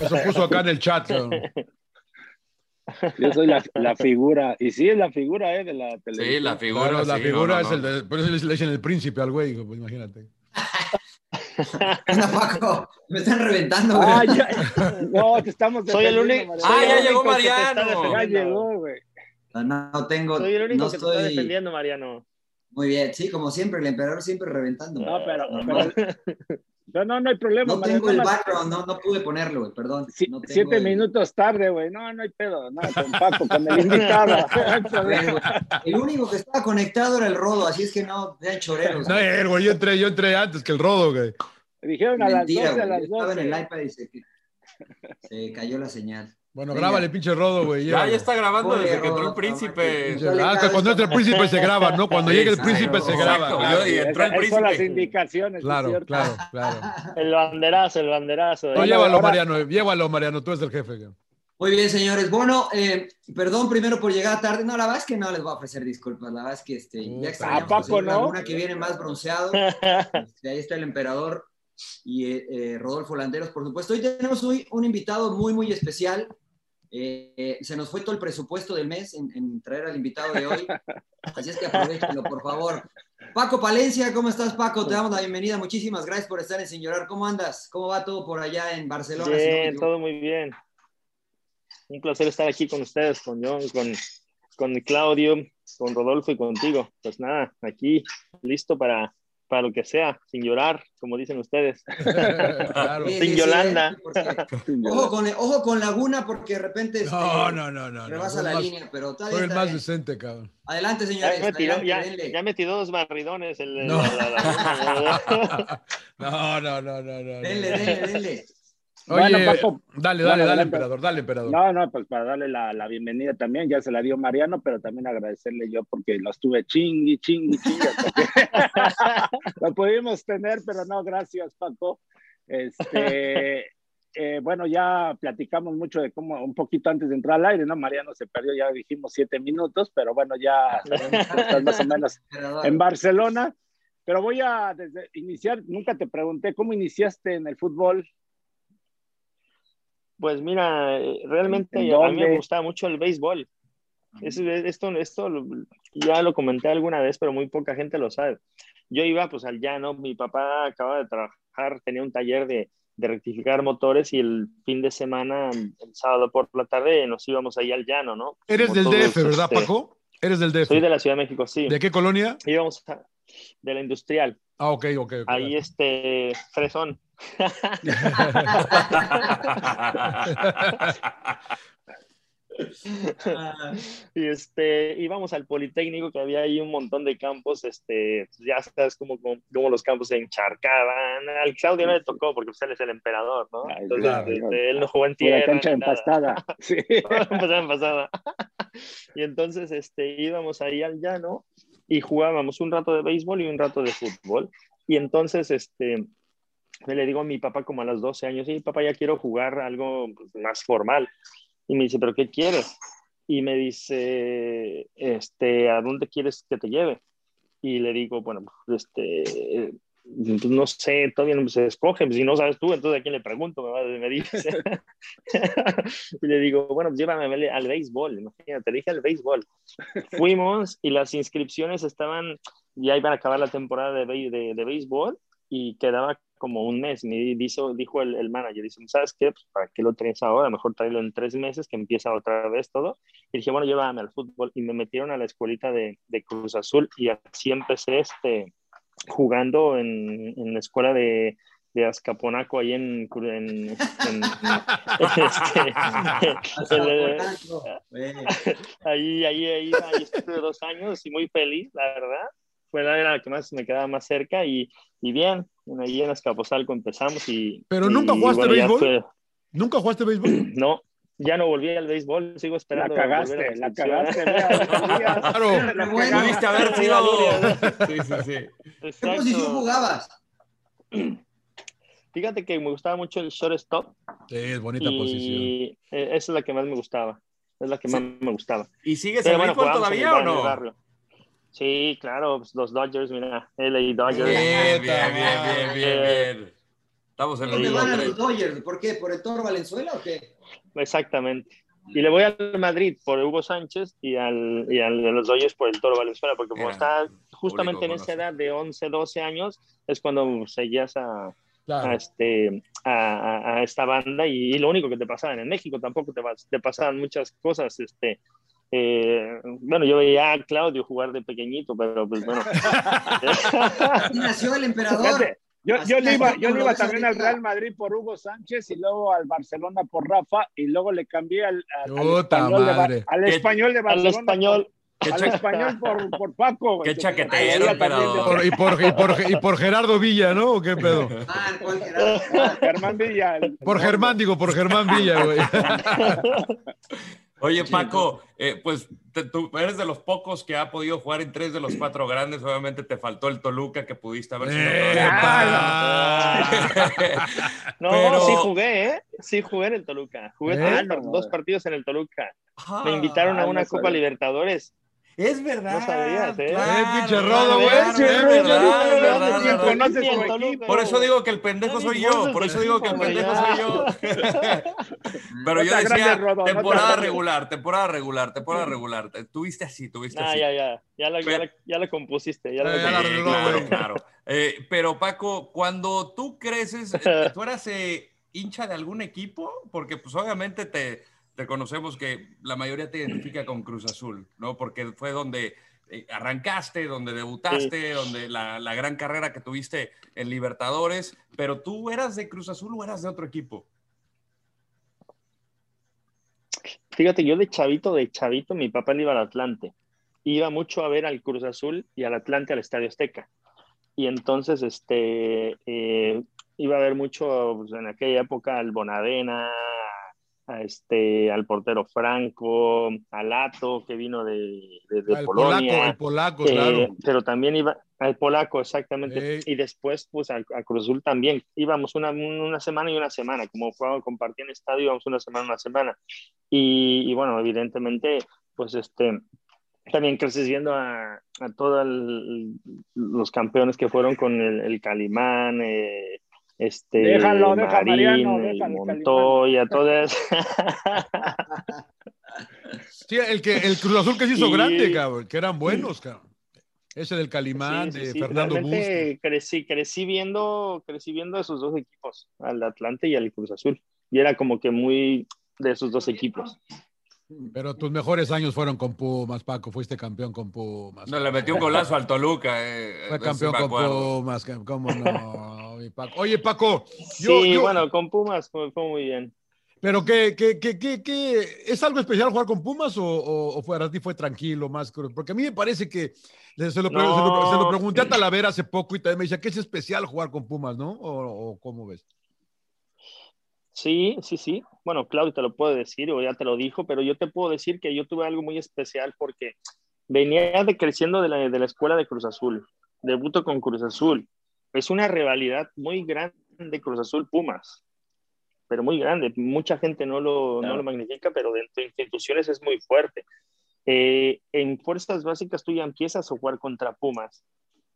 Eso puso acá en el chat. cabrón. Yo soy la, la figura, y sí es la figura eh, de la televisión. Sí, la figura. Claro, la sí, figura no, no, es no. el de. Por eso le dicen el príncipe al güey, pues imagínate. Anda, Paco, me están reventando, güey. Ah, ya, no, te estamos Soy el defendiendo, único- Mariano. Ah, ya llegó Mariano. Ya llegó, güey. No, no tengo. Soy el único no que te está estoy- defendiendo, Mariano. Muy bien, sí, como siempre, el emperador siempre reventando. No, pero- no, no, no hay problema. No Mariano, tengo el más- background, no, no pude ponerlo, güey, perdón. Si- No tengo siete el- minutos tarde, güey. No, no hay pedo. No, con Paco, con el invitado. El único que estaba conectado era el rodo, así es que no, sean choreros. No, eh, güey, yo entré, yo entré antes que el rodo, güey. Dijeron a las Mentira, 12, a las yo Estaba en 12. el iPad y se, se cayó la señal. Bueno, Venga. grábale, pinche rodo, güey. Ya, ya está grabando Oye, desde que entró el príncipe. Que cuando entra el príncipe se graba, ¿no? Cuando llegue el príncipe se graba. Exacto, claro. y entró el Esas son las príncipe. indicaciones. ¿es Claro, claro, claro. El banderazo, el banderazo. No, llévalo, ahora- Mariano, llévalo, Mariano, tú eres el jefe. güey. Muy bien, señores. Bueno, eh, perdón primero por llegar tarde. No, la verdad es que no les voy a ofrecer disculpas. La verdad es que este, ya extrañamos ¿A poco al señor no? Laguna, que viene más bronceado. Este, ahí está el emperador y eh, eh, Rodolfo Landeros, por supuesto. Hoy tenemos hoy un invitado muy, muy especial. Eh, eh, se nos fue todo el presupuesto del mes en, en traer al invitado de hoy. Así es que aprovechenlo, por favor. Paco Palencia, ¿cómo estás, Paco? Te damos la bienvenida. Muchísimas gracias por estar en Sin Llorar. ¿Cómo andas? ¿Cómo va todo por allá en Barcelona? Si no me Bien, todo muy bien. Un placer estar aquí con ustedes, con John, con, con Claudio, con Rodolfo y contigo. Pues nada, aquí listo para, para lo que sea, sin llorar, como dicen ustedes. Claro. Sí, Sin sí, Yolanda. ojo, con, ojo con Laguna, porque de repente este, No, no, no, no. no. rebasa Soy la más- línea, pero Soy bien, el más bien. decente, cabrón. Adelante, Ya señores. me tiró, adelante, ya, ya me tiró dos barridones. El, No. la- la- la- No, no, no, no, no. no. Denle, denle, denle. Oye, Bueno, Paco. dale, dale, Bueno, dale, emperador, dale, emperador. No, no, pues para darle la, la bienvenida también, ya se la dio Mariano, pero también agradecerle yo porque lo estuve chingui, chingui, chingui. lo pudimos tener, pero no, gracias, Paco. Este, eh, bueno, ya platicamos mucho de cómo, un poquito antes de entrar al aire, ¿no? Mariano se perdió, ya dijimos siete minutos, pero bueno, ya sabemos más o menos en Barcelona. Pero voy a desde iniciar, nunca te pregunté cómo iniciaste en el fútbol. Pues mira, eh, realmente ¿En a mí me gustaba mucho el béisbol. Es- esto, esto lo- ya lo comenté alguna vez, pero muy poca gente lo sabe. Yo iba pues al llano, mi papá acaba de trabajar, tenía un taller de, de rectificar motores y el fin de semana, el sábado por la tarde, nos íbamos ahí al llano, ¿no? Eres Como del todos, DF, ¿verdad, este, Paco? Eres del DF. Soy de la Ciudad de México, sí. ¿De qué colonia? Íbamos a- de la industrial. Ah, ok, ok. ok. Ahí este, fresón. y este, íbamos al Politécnico, que había ahí un montón de campos, este, pues, ya sabes cómo, cómo, cómo los campos se encharcaban. Al Claudio no le tocó porque pues, él es el emperador, ¿no? Ay, Entonces, claro, este, claro. él no jugó en tierra. cancha empastada. Sí. En pasada. Y entonces este, íbamos ahí al llano y jugábamos un rato de béisbol y un rato de fútbol. Y entonces este, me le digo a mi papá como a los 12 años, sí, papá, ya quiero jugar algo pues, más formal. Y me dice, ¿pero qué quieres? Y me dice, este, ¿a dónde quieres que te lleve? Y le digo, bueno, pues, este, pues, no sé, todavía no se escoge, pues, si no sabes tú, entonces a quién le pregunto, me, me dice. y le digo, bueno, pues llévame al, béisbol, imagínate, dije al béisbol. Fuimos y las inscripciones estaban, ya iban a acabar la temporada de, de, de béisbol y quedaba como un mes. Me dijo, dijo el, el manager, dice, ¿sabes qué? Pues, ¿Para qué lo traes ahora? Mejor traerlo en tres meses, que empieza otra vez todo. Y dije, bueno, llévame al fútbol. Y me metieron a la escuelita de, de Cruz Azul y así empecé este, jugando en, en la escuela de, de Azcaponaco ahí en, en, en, en este, ahí, ahí, ahí, ahí estuve dos años y muy feliz, la verdad. Fue la era la que más me quedaba más cerca y, y bien, ahí en Azcapotzalco empezamos y... ¿Pero nunca y, jugaste bueno, béisbol? fue- ¿Nunca jugaste béisbol? no, ya no volví al béisbol, sigo esperando. La cagaste, la cagaste, Claro. La Bueno. Pudiste haber sido. Sí, sí, sí. ¿Qué posición jugabas? Fíjate que me gustaba mucho el shortstop Sí, es bonita posición. y eh, esa es la que más me gustaba. Es la que más me gustaba. ¿Y sigues Pero en bueno, béisbol todavía o no? Sí, claro, pues, los Dodgers, mira, LA Dodgers. Bien, bien, bien, bien, bien, bien. Estamos en el ¿Dónde mismo van a los Dodgers? ¿Por qué? ¿Por el Toro Valenzuela o qué? Exactamente. Y le voy al Madrid por Hugo Sánchez y al, y al de los Dodgers por el Toro Valenzuela, porque como Era está justamente en esa edad de 11, 12 años, es cuando seguías a, a, Claro. este, a, a- a esta banda y, y lo único que te pasaban en México tampoco te, te pasaban muchas cosas. Este, eh, bueno, yo veía a Claudio jugar de pequeñito, pero pues bueno. Nació el emperador. Yo, yo le iba, yo iba también al. Real Madrid por Hugo Sánchez y luego al Barcelona por Rafa y luego le cambié al, al- español, de, Ba- madre. al ¿Qué- español de al Barcelona. español. por- al español por, por Paco. Qué chaquetero, Por- y, por, y, por, y por Gerardo Villa, ¿no? ¿O qué pedo? Ah, ¿cuál Gerardo? Germán Villa. el- Por Germán, digo, por Germán Villa, güey. Oye, Paco, eh, pues te- tú eres de los pocos que ha podido jugar en tres de los cuatro grandes. Obviamente te faltó el Toluca que pudiste haber sido ¡Epa! No, Pero- sí jugué, ¿eh? Sí jugué en el Toluca. Jugué ¿Eh? dos partidos en el Toluca. Me invitaron a Ah, una no Copa sabía. Libertadores. Es verdad. No sabías, ¿eh? Eh, pinche Rodo, güey. Es Eh, verdad, es verdad. Por eso digo que el pendejo soy yo, por eso digo que el pendejo soy yo. Pero yo decía, temporada regular, temporada regular, temporada regular. Tuviste así, tuviste Ah, así. ya, ya. Ya la, ya la, ya la compusiste. Ya la Eh, ya la Sí, arregló, claro, claro. Eh, pero Paco, cuando tú creces, eh, ¿tú eras eh, hincha de algún equipo? Porque pues obviamente te, te conocemos que la mayoría te identifica con Cruz Azul, ¿no? Porque fue donde eh, arrancaste, donde debutaste, donde la, la gran carrera que tuviste en Libertadores, pero tú eras de Cruz Azul o eras de otro equipo? Fíjate, yo de chavito, de chavito, mi papá iba al Atlante. Iba mucho a ver al Cruz Azul y al Atlante al Estadio Azteca. Y entonces, este, eh, iba a ver mucho pues, en aquella época al Bonavena, a este, al portero Franco, al Lato, que vino de, de, de El Polonia. polaco, el polaco, Eh, claro. pero también iba al polaco, exactamente. Y después, pues, a, a Cruz Azul también. Íbamos una, una semana y una semana. Como jugábamos, compartía en estadio, íbamos una semana, una semana. Y, y bueno, evidentemente, pues, este, también creces viendo a, a todos los campeones que fueron con el, el Calimán, eh, este, Déjalo, deja, Marín, Mariano, deja Montoya, todas. Sí, el, que, el Cruz Azul que se hizo Y- grande, cabrón, que eran buenos, cabrón. Ese del Calimán, Sí, sí, de sí, Fernando crecí, crecí viendo, crecí viendo esos dos equipos, al Atlante y al Cruz Azul. Y era como que muy de esos dos equipos. Pero tus mejores años fueron con Pumas, Paco. Fuiste campeón con Pumas. No, le metió un golazo al Toluca. Eh, Fue campeón con. Pumas. ¿Cómo no, mi Paco? Oye, Paco, yo, sí, yo- bueno, con Pumas fue, fue muy bien. pero ¿qué, qué, qué, qué, qué- es algo especial jugar con Pumas o, o, o para ti fue tranquilo, más? Porque a mí me parece que se lo, pre- No. se lo- se lo pregunté a Talavera hace poco y también me decía que es especial jugar con Pumas, ¿no? ¿O, o cómo ves? Sí, sí, sí. Bueno, Claudio te lo puede decir o ya te lo dijo, pero yo te puedo decir que yo tuve algo muy especial porque venía de creciendo de la, de la escuela de Cruz Azul. Debuto con Cruz Azul. Es una rivalidad muy grande Cruz Azul Pumas, pero muy grande. Mucha gente no lo, no lo magnifica, pero dentro de instituciones es muy fuerte. Eh, en fuerzas básicas tú ya empiezas a jugar contra Pumas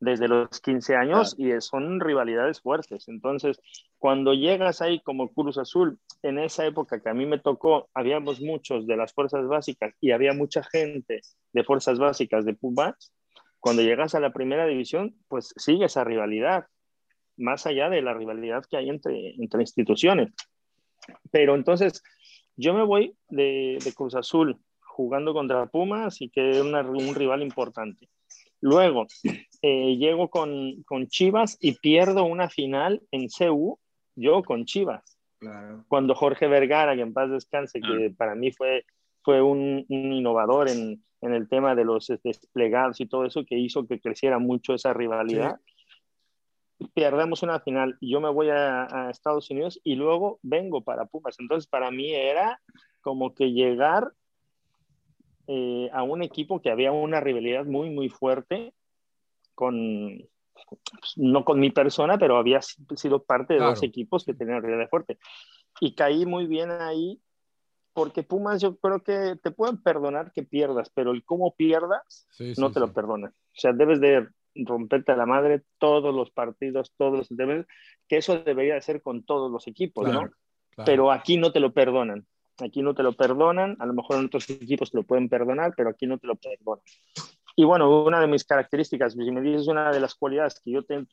desde los 15 años y son rivalidades fuertes. Entonces, cuando llegas ahí como Cruz Azul, en esa época que a mí me tocó, habíamos muchos de las fuerzas básicas y había mucha gente de fuerzas básicas de Pumas, cuando llegas a la primera división, pues sigue esa rivalidad. más allá de la rivalidad que hay entre, entre instituciones. Pero entonces, yo me voy de, de Cruz Azul jugando contra Pumas y que es un rival importante. Luego, eh, llego con, con, Chivas y pierdo una final en CU, yo con Chivas. Claro. Cuando Jorge Vergara, que en paz descanse, que para mí fue, fue un, un innovador en, en, el tema de los desplegados y todo eso, que hizo que creciera mucho esa rivalidad. Sí. Perdemos una final yo me voy a, a Estados Unidos y luego vengo para Pumas. Entonces, para mí era como que llegar eh, a un equipo que había una rivalidad muy, muy fuerte con, no con mi persona, pero había sido parte de claro. dos equipos que tenían rivalidad fuerte. Y caí muy bien ahí, porque Pumas yo creo que te pueden perdonar que pierdas, pero el cómo pierdas sí, no sí, te sí. lo perdonan. O sea, debes de romperte a la madre todos los partidos, todos los debes, que eso debería ser con todos los equipos, claro, ¿no? Claro. Pero aquí no te lo perdonan. Aquí no te lo perdonan, a lo mejor en otros equipos te lo pueden perdonar, pero aquí no te lo perdonan. Y bueno, una de mis características, si me dices una de las cualidades que yo, ten,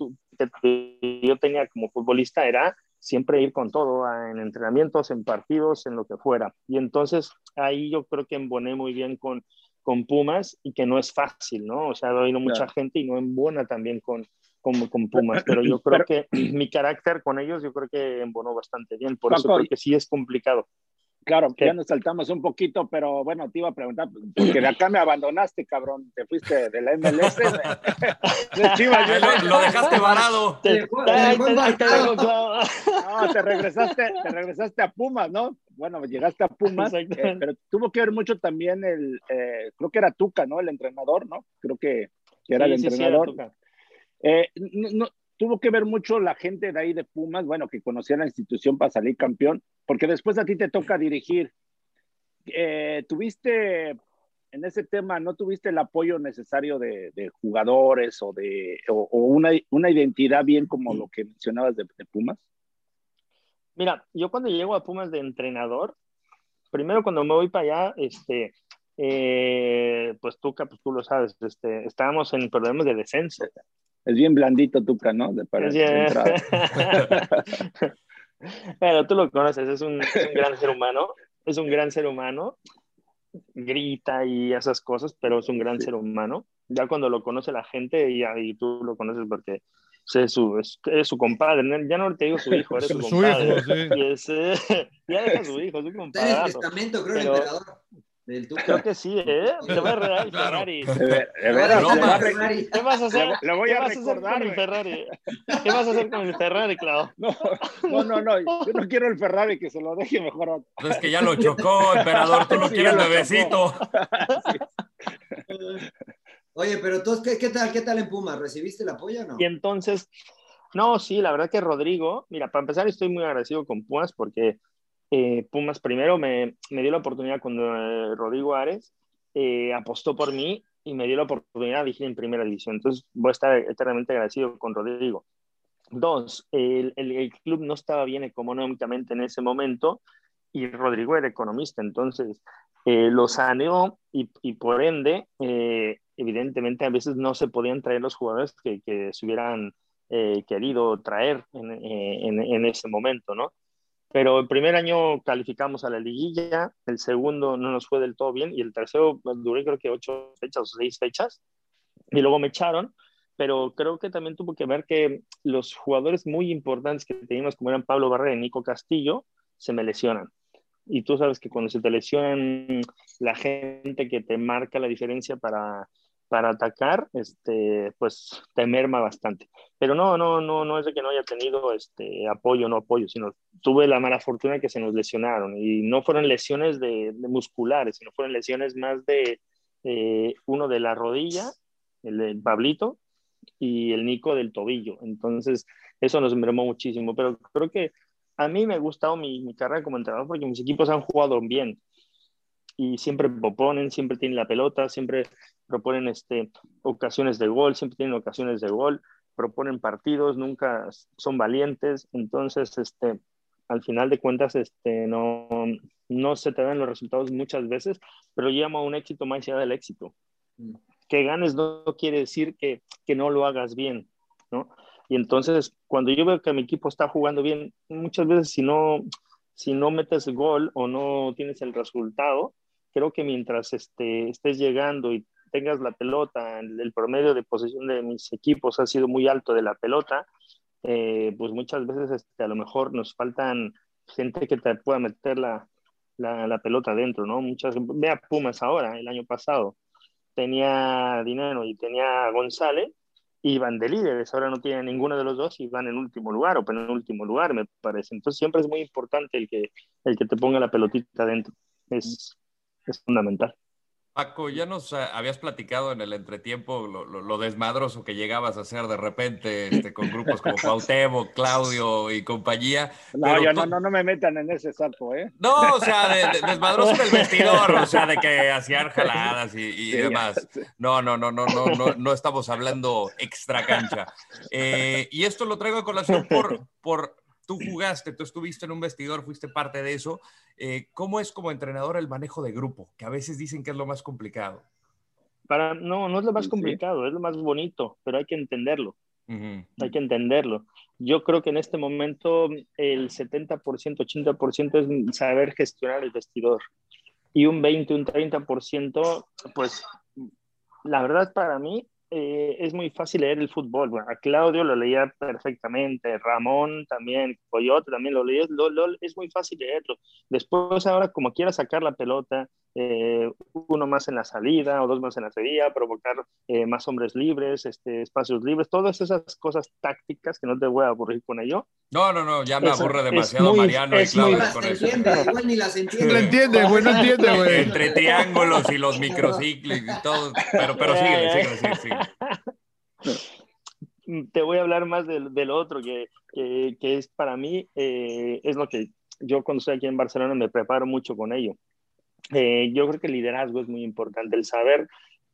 que yo tenía como futbolista era siempre ir con todo, en entrenamientos, en partidos, en lo que fuera. Y entonces ahí yo creo que emboné muy bien con, con Pumas y que no es fácil, ¿no? O sea, ha oído mucha claro. gente y no embona también con, con, con, Pumas, pero yo creo que mi carácter con ellos yo creo que embonó bastante bien, por Paco, eso creo que sí es complicado. Claro, ¿Qué? ya nos saltamos un poquito, pero bueno, te iba a preguntar, porque de acá me abandonaste, cabrón, te fuiste de la MLS. De, Chivas, lo, lo, dejaste varado. Te, te, no, te regresaste, te regresaste a Pumas, ¿no? Bueno, llegaste a Pumas, eh, pero tuvo que ver mucho también el, eh, creo que era Tuca, ¿no? El entrenador, ¿no? Creo que, que era sí, el sí, entrenador. Sí, era eh, no, no, tuvo que ver mucho la gente de ahí de Pumas, bueno, que conocía la institución para salir campeón, porque después a ti te toca dirigir. Eh, ¿Tuviste en ese tema, no tuviste el apoyo necesario de, de jugadores o de o, o una, una, identidad bien como lo que mencionabas de, de, Pumas? Mira, yo cuando llego a Pumas de entrenador, primero cuando me voy para allá, este, eh, pues tú, pues tú lo sabes, este, estábamos en problemas de descenso. Es bien blandito Tuca, ¿no? De para Pero tú lo conoces, es un, es un, gran ser humano, es un gran ser humano, grita y esas cosas, pero es un gran sí. ser humano. Ya cuando lo conoce la gente y, y tú lo conoces porque es su, es, es su compadre, ya no te digo su hijo, eres su, su compadre. Hijo, sí. y es, ya deja su hijo, su compadre. Está en el testamento, creo, pero, el emperador. Del Creo que sí, ¿eh? Te va a regalar el Ferrari. ¿Qué vas a hacer? Lo voy a, ¿Qué vas a hacer con el Ferrari? ¿Qué vas a hacer con el Ferrari, Clau? No, no, no, no, yo no quiero el Ferrari, que se lo deje mejor a... Pues es que ya lo chocó, emperador, tú no sí, quieres bebecito. Oye, pero tú, ¿qué, ¿qué, tal, ¿qué tal en Pumas? ¿Recibiste el apoyo o no? Y entonces, no, sí, la verdad que Rodrigo, mira, para empezar estoy muy agradecido con Pumas porque eh, Pumas primero me, me, dio la oportunidad cuando eh, Rodrigo Ares eh, apostó por mí y me dio la oportunidad de dirigir en primera división. Entonces voy a estar eternamente agradecido con Rodrigo. Dos, el, el, el, club no estaba bien económicamente en ese momento y Rodrigo era economista, entonces eh, lo saneó y, y, por ende, eh, evidentemente a veces no se podían traer los jugadores que, que se hubieran querido traer en, en, en, ese momento, ¿no? Pero el primer año calificamos a la liguilla, el segundo no nos fue del todo bien y el tercero duré creo que ocho fechas o seis fechas y luego me echaron, pero creo que también tuvo que ver que los jugadores muy importantes que teníamos como eran Pablo Barrera y Nico Castillo se me lesionan. Y tú sabes que cuando se te lesionan la gente que te marca la diferencia para, para atacar, este, pues te merma bastante. Pero no, no, no, no es de que no haya tenido este apoyo, no apoyo, sino tuve la mala fortuna que se nos lesionaron y no fueron lesiones de, musculares, sino fueron lesiones más de eh, uno de la rodilla, el de Pablito, y el Nico del tobillo. Entonces, eso nos mermó muchísimo. Pero creo que a mí me ha gustado mi, mi carrera como entrenador porque mis equipos han jugado bien y siempre proponen, siempre tienen la pelota, siempre proponen este, ocasiones de gol, siempre tienen ocasiones de gol, proponen partidos, nunca son valientes, entonces este, al final de cuentas este, no, no se te dan los resultados muchas veces, pero llama a un éxito más allá del éxito. Mm. Que ganes no quiere decir que, que no lo hagas bien, ¿no? Y entonces, cuando yo veo que mi equipo está jugando bien, muchas veces si no, si no metes gol o no tienes el resultado, creo que mientras este, estés llegando y tengas la pelota, el, promedio de posesión de mis equipos ha sido muy alto de la pelota, eh, pues muchas veces este, a lo mejor nos faltan gente que te pueda meter la, la, la pelota dentro, ¿no? Muchas, vea Pumas ahora, el año pasado, tenía dinero y tenía González, iban de líderes, ahora no tienen ninguno de los dos y van en último lugar o en último lugar, me parece. Entonces siempre es muy importante el que, el que te ponga la pelotita dentro, es, es fundamental. Paco, ya nos eh, habías platicado en el entretiempo lo, desmadroso que llegabas a hacer de repente este, con grupos como Cuauhtémoc, Claudio y compañía. No, yo no, no, no, me metan en ese saco, ¿eh? No, o sea, de, desmadroso del vestidor, o sea, de que hacían jaladas y, demás. No, no, no, no, no, no, no estamos hablando extra cancha. Eh, y esto lo traigo a colación por, por tú jugaste, tú estuviste en un vestidor, fuiste parte de eso. Eh, ¿Cómo es como entrenador el manejo de grupo? Que a veces dicen que es lo más complicado. Para, no, no es lo más complicado, es lo más bonito, pero hay que entenderlo. Hay que entenderlo. Yo creo que en este momento el 70%, 80% es saber gestionar el vestidor. Y un 20, un 30%, pues la verdad para mí eh, es muy fácil leer el fútbol. Bueno, a Claudio lo leía perfectamente, Ramón también, Coyote también lo leía, es muy fácil leerlo. Después ahora como quiera sacar la pelota, eh, uno más en la salida o dos más en la salida, provocar eh, más hombres libres, este, espacios libres, todas esas cosas tácticas que no te voy a aburrir con ello. No, no, no, ya me aburre demasiado Mariano y Claudio con eso. Entiende, ni las entiende. No entiende, güey, no entiende, güey. Entre triángulos y los microciclos y todo, pero, pero síguele, síguele, síguele, Te voy a hablar más del, del otro, que, que, que, es para mí, eh, es lo que yo cuando estoy aquí en Barcelona me preparo mucho con ello eh, yo creo que el liderazgo es muy importante, el saber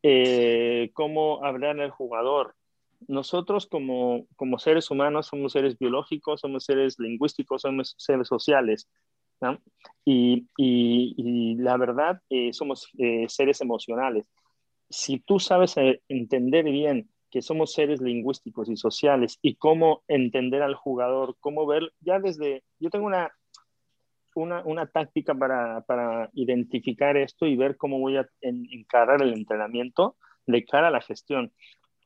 eh, cómo hablar al jugador. Nosotros como, como seres humanos somos seres biológicos, somos seres lingüísticos, somos seres sociales. Y, y, la verdad, eh, somos seres emocionales. Si tú sabes entender bien que somos seres lingüísticos y sociales y cómo entender al jugador, cómo ver, ya desde, yo tengo una, una, una táctica para, para, identificar esto y ver cómo voy a encarar el entrenamiento de cara a la gestión.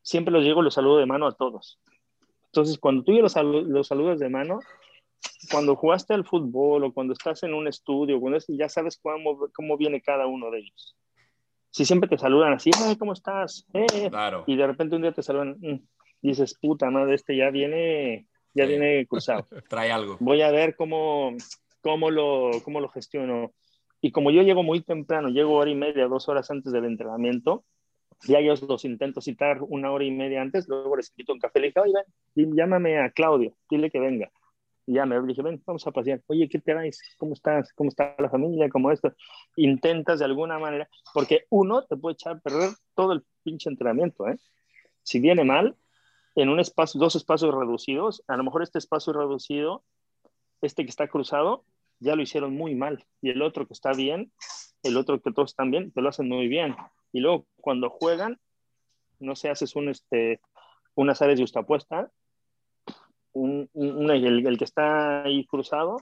Siempre los llego los saludo de mano a todos. Entonces, cuando tú los, los saludas de mano, cuando jugaste al fútbol o cuando estás en un estudio, cuando ya sabes cómo, cómo viene cada uno de ellos. Si siempre te saludan así, ¿cómo estás? Eh, claro. Y de repente un día te saludan, mm", dices, puta madre, este ya viene, ya viene cruzado. Trae algo. Voy a ver cómo, cómo lo, cómo lo gestiono. Y como yo llego muy temprano, llego hora y media, dos horas antes del entrenamiento, ya yo los intento citar una hora y media antes, luego les invito un café, le dije, ven, llámame a Claudio, dile que venga. Ya me dije, ven, vamos a pasear. Oye, ¿qué te vais? ¿Cómo estás? ¿Cómo está la familia? ¿Cómo esto? Intentas de alguna manera, porque uno te puede echar a perder todo el pinche entrenamiento, ¿eh? Si viene mal, en un espacio, dos espacios reducidos, a lo mejor este espacio reducido, este que está cruzado, ya lo hicieron muy mal. Y el otro que está bien, el otro que todos están bien, te lo hacen muy bien. Y luego cuando juegan, no sé, haces un, este, unas áreas de justapuesta, un, el, que está ahí cruzado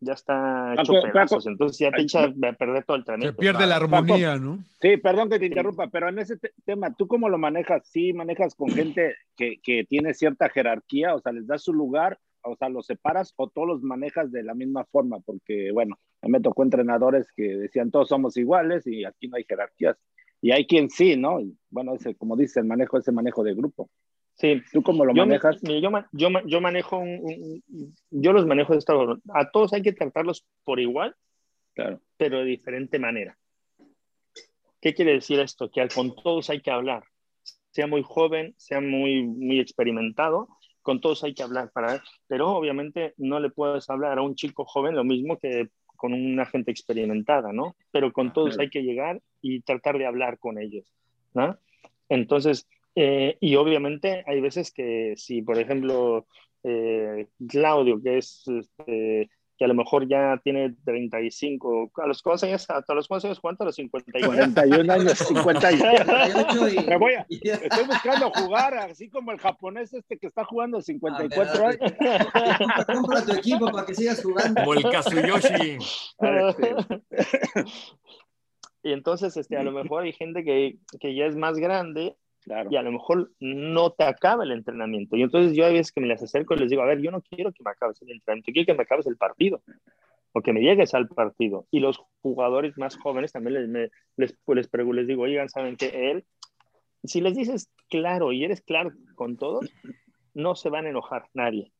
ya está hecho pedazos, entonces ya te echa a perder todo el tren. Se pierde la armonía, ¿no? Sí, perdón que te interrumpa, pero en ese tema, ¿tú cómo lo manejas? ¿Sí manejas con gente que, que tiene cierta jerarquía? O sea, ¿les das su lugar o sea, los separas o todos los manejas de la misma forma, porque bueno, me tocó entrenadores que decían todos somos iguales y aquí no hay jerarquías. Y hay quien sí, ¿no? Y, bueno, ese, como dice, el manejo, ese manejo de grupo. Sí. ¿Tú cómo lo manejas? yo, yo, yo, manejo, un, yo los manejo de esta forma. A todos hay que tratarlos por igual, claro. pero de diferente manera. ¿Qué quiere decir esto? Que con todos hay que hablar. Sea muy joven, sea muy, muy experimentado, con todos hay que hablar para pero obviamente no le puedes hablar a un chico joven lo mismo que con una gente experimentada, ¿no? Pero con todos hay que llegar y tratar de hablar con ellos, ¿no? Entonces, eh, y obviamente hay veces que si, por ejemplo, eh, Claudio, que es este, que a lo mejor ya tiene 35, a los cuántos años, hasta los cuántos años, ¿cuánto? A los 51. 41 años, 58. y- Me voy a- estoy buscando jugar así como el japonés este que está jugando 54 Ah, años. Compra, compra tu equipo para que sigas jugando. Como el Kazuyoshi. Y entonces, este, a lo mejor hay gente que, que ya es más grande y a lo mejor no te acaba el entrenamiento. Y entonces yo hay veces que me las acerco y les digo, a ver, yo no quiero que me acabes el entrenamiento, quiero que me acabes el partido o que me llegues al partido. Y los jugadores más jóvenes también les, me- les, pues, les, pregu- les digo, oigan, ¿saben qué? Él, si les dices claro y eres claro con todos, no se van a enojar nadie.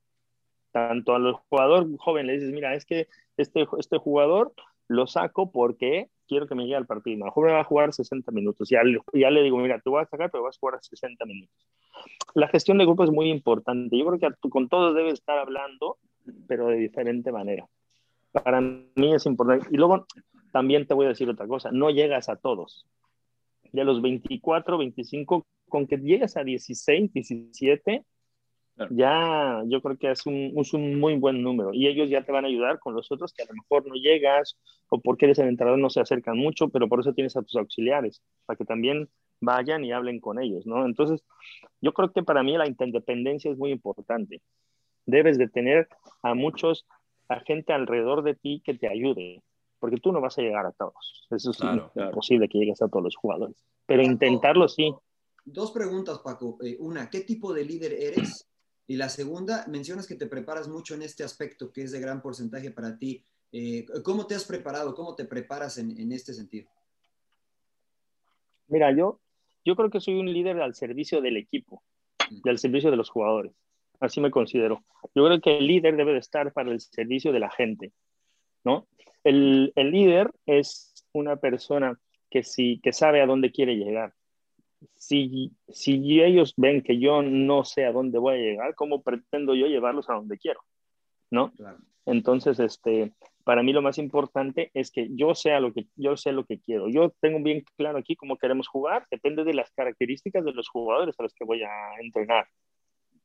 Tanto a los jugadores jóvenes les dices, mira, es que este, este jugador lo saco porque quiero que me llegue al partido. A lo mejor me va a jugar 60 minutos. Ya le, ya le digo, mira, te voy a sacar, pero vas a jugar 60 minutos. La gestión de grupo es muy importante. Yo creo que con todos debes estar hablando, pero de diferente manera. Para mí es importante. Y luego también te voy a decir otra cosa, no llegas a todos. De los 24, 25, con que llegues a 16, 17, ya yo creo que es un, es un muy buen número y ellos ya te van a ayudar con los otros que a lo mejor no llegas o porque eres el entrenador no se acercan mucho, pero por eso tienes a tus auxiliares, para que también vayan y hablen con ellos, ¿no? Entonces, yo creo que para mí la independencia es muy importante. Debes de tener a muchos, a gente alrededor de ti que te ayude, porque tú no vas a llegar a todos. Eso es Claro. imposible que llegues a todos los jugadores, pero intentarlo sí. Dos preguntas, Paco. Eh, una, ¿qué tipo de líder eres? Y la segunda, mencionas que te preparas mucho en este aspecto que es de gran porcentaje para ti. Eh, ¿Cómo te has preparado? ¿Cómo te preparas en, este sentido? Mira, yo, yo creo que soy un líder al servicio del equipo, al servicio de los jugadores. Así me considero. Yo creo que el líder debe de estar para el servicio de la gente, ¿no? El, el líder es una persona que, sí, que sabe a dónde quiere llegar. Si, si ellos ven que yo no sé a dónde voy a llegar, ¿cómo pretendo yo llevarlos a donde quiero? ¿No? Entonces, este, para mí lo más importante es que yo sea lo que yo sé lo que quiero. Yo tengo bien claro aquí cómo queremos jugar, depende de las características de los jugadores a los que voy a entrenar.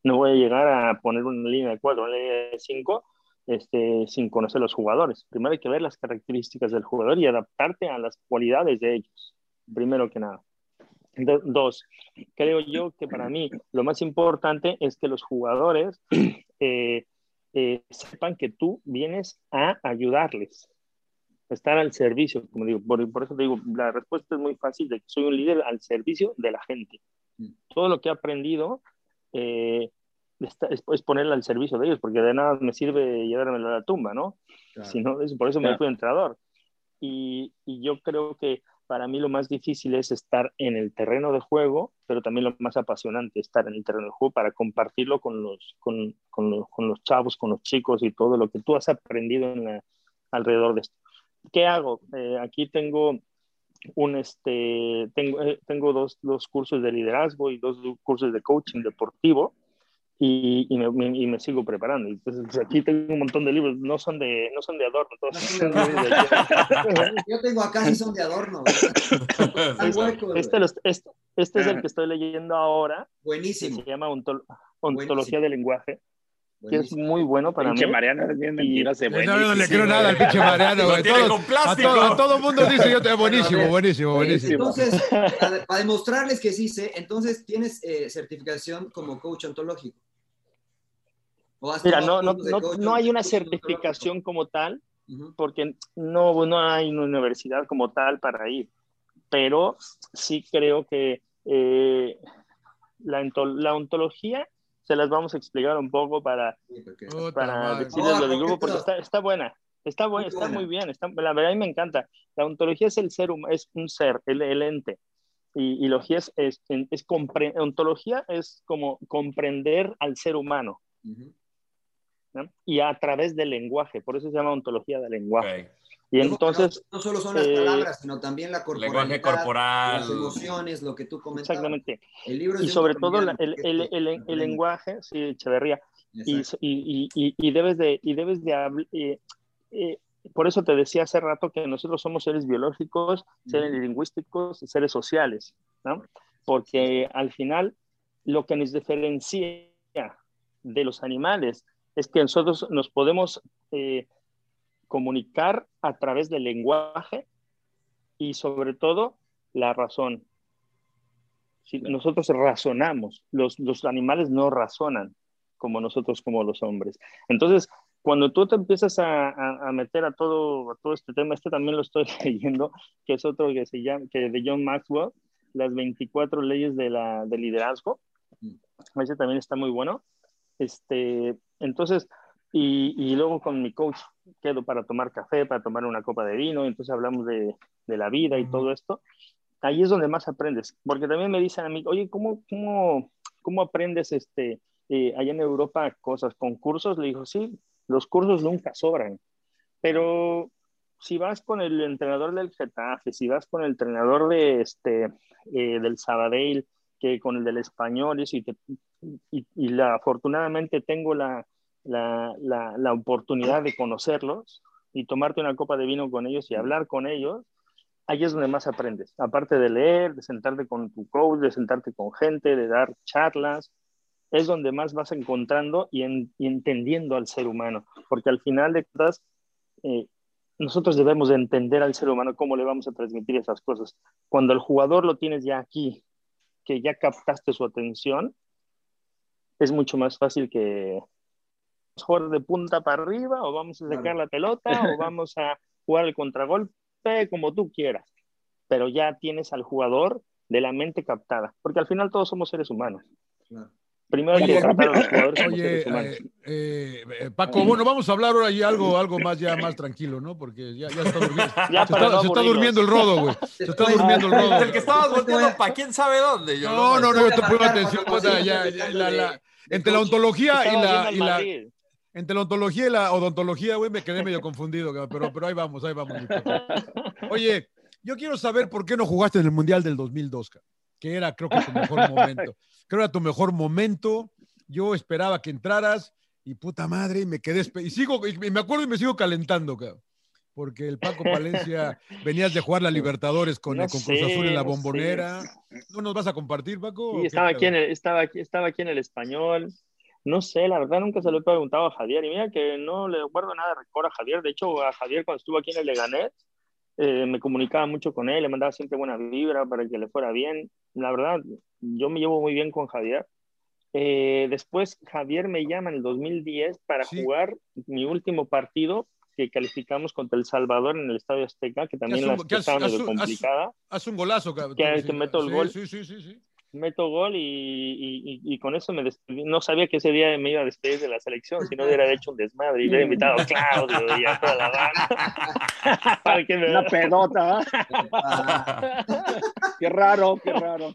No voy a llegar a poner una línea de cuatro, una línea de cinco, este, sin conocer los jugadores. Primero hay que ver las características del jugador y adaptarte a las cualidades de ellos, primero que nada. Do- dos, creo yo que para mí lo más importante es que los jugadores eh, eh, sepan que tú vienes a ayudarles, estar al servicio, como digo, por, por eso te digo, la respuesta es muy fácil, de que soy un líder al servicio de la gente. Todo lo que he aprendido eh, está- es, es ponerla al servicio de ellos, porque de nada me sirve llevármelo a la tumba, ¿no? Claro. Si no, es- por eso me Claro. fui entrenador. Y, y yo creo que para mí lo más difícil es estar en el terreno de juego, pero también lo más apasionante estar en el terreno de juego para compartirlo con los, con, con los, chavos, con los chicos y todo lo que tú has aprendido en alrededor de esto. ¿Qué hago? Eh, aquí tengo un este tengo, eh, tengo dos, dos cursos de liderazgo y dos cursos de coaching deportivo y, y, me, me- y me sigo preparando. Entonces pues, aquí tengo un montón de libros, no son de, no son de adorno, todos son de- Yo tengo acá sí son de adorno. Huecos. Este, los- este, este es el que estoy leyendo ahora. Buenísimo. que se llama Ontol- Ontología del Lenguaje. Que es muy bueno para Pinche mí. Mariano es bien mentiroso. No, no le creo nada al pinche Mariano, Lo tiene Todos- con a, plástico. todo, a todo el mundo dice yo te buenísimo, buenísimo, buenísimo. Entonces, para, para demostrarles que sí sé, entonces tienes eh, certificación como coach ontológico. ¿O has Mira, no, no, no, no hay una certificación como tal, porque no, no hay una universidad como tal para ir, pero sí creo que eh, la, ento- la ontología se las vamos a explicar un poco para, para decirles lo del grupo, porque está, está buena. Está, buena, está muy bien, está, la verdad a mí me encanta. La ontología es el ser, es un ser, el, el ente. Y, y logía es, es, es compre- ontología es como comprender al ser humano. ¿No? Y a través del lenguaje, por eso se llama ontología del lenguaje. Ok. Y Luego, entonces, no, no solo son las eh, palabras, sino también la corporalidad, Lenguaje corporal. las emociones, lo que tú comentabas. exactamente. El libro es Y sobre todo la- el, el, el, el lenguaje, sí, Echeverría, y, y, y, y debes de, y debes de habl- eh, eh, por eso te decía hace rato que nosotros somos seres biológicos, seres lingüísticos, seres sociales, ¿no? Porque al final lo que nos diferencia de los animales es que nosotros nos podemos, eh, comunicar a través del lenguaje y sobre todo la razón. Si nosotros razonamos, los, los animales no razonan como nosotros, como los hombres. Entonces, cuando tú te empiezas a, a, meter a todo, a todo este tema, este también lo estoy leyendo, que es otro que se llama, que de John Maxwell, las 24 leyes de la, de liderazgo. Ese también está muy bueno. Este, entonces, y, y, luego con mi coach quedo para tomar café, para tomar una copa de vino, entonces hablamos de, de la vida y todo esto. Ahí es donde más aprendes, porque también me dicen a mí, oye, ¿cómo, cómo, cómo aprendes este, eh, allá en Europa cosas, con cursos? Le digo, sí, los cursos nunca sobran, pero si vas con el entrenador del Getafe, si vas con el entrenador de este, eh, del Sabadell, que con el del español, y, y, y la, afortunadamente tengo la, la, la, la, oportunidad de conocerlos y tomarte una copa de vino con ellos y hablar con ellos, ahí es donde más aprendes. Aparte de leer, de sentarte con tu coach, de sentarte con gente, de dar charlas, es donde más vas encontrando y, en, y entendiendo al ser humano. Porque al final de cuentas, eh, nosotros debemos de entender al ser humano cómo le vamos a transmitir esas cosas. Cuando el jugador lo tienes ya aquí, que ya captaste su atención, es mucho más fácil que jugar de punta para arriba o vamos a sacar claro. la pelota o vamos a jugar el contragolpe como tú quieras, pero ya tienes al jugador de la mente captada, porque al final todos somos seres humanos. Claro. Primero hay que tratar a los jugadores como oye, seres humanos. Eh, eh, Paco, bueno, vamos a hablar ahora y algo, algo más ya más tranquilo, ¿no? Porque ya, ya está durmiendo. Ya, se, está, no se está aburrirnos. durmiendo el rodo, güey. Se está durmiendo el rodo. El que estabas volteando para quién sabe dónde. Yo No, no, no, yo te pongo atención. Sí, ya, ya, la- la- entre la ontología y la, y entre la ontología y la odontología, güey, me quedé medio confundido, pero, pero ahí vamos, ahí vamos. Oye, yo quiero saber por qué no jugaste en el Mundial del 2002, cabrón, que era creo que tu mejor momento. Creo que era tu mejor momento. Yo esperaba que entraras y puta madre, y me quedé y sigo y me acuerdo y me sigo calentando, cabrón. Porque el Paco Palencia venías de jugar la Libertadores con, No con Cruz Azul en la no sé. bombonera. ¿No nos vas a compartir, Paco? Sí, estaba aquí, en el, estaba, aquí, estaba aquí en el español. No sé, la verdad nunca se lo he preguntado a Javier. Y mira que no le guardo nada de rencor a Javier. De hecho, a Javier cuando estuvo aquí en el Leganés, eh, me comunicaba mucho con él, le mandaba siempre buena vibra para que le fuera bien. La verdad, yo me llevo muy bien con Javier. Eh, después Javier me llama en el 2010 para Sí. jugar mi último partido que calificamos contra El Salvador en el Estadio Azteca, que también hace la hace- estaba medio hace un- hace- complicada. Haz un golazo, cabrón. Que- Sí, que meto el sí, gol. Sí, sí, sí, sí. meto gol y, y- con eso me despedí. No sabía que ese día me iba a despedir de la selección, si no hubiera hecho un desmadre y le hubiera invitado a Claudio y a toda la banda. Para que me- Una pedota. Ah, Qué raro, qué raro.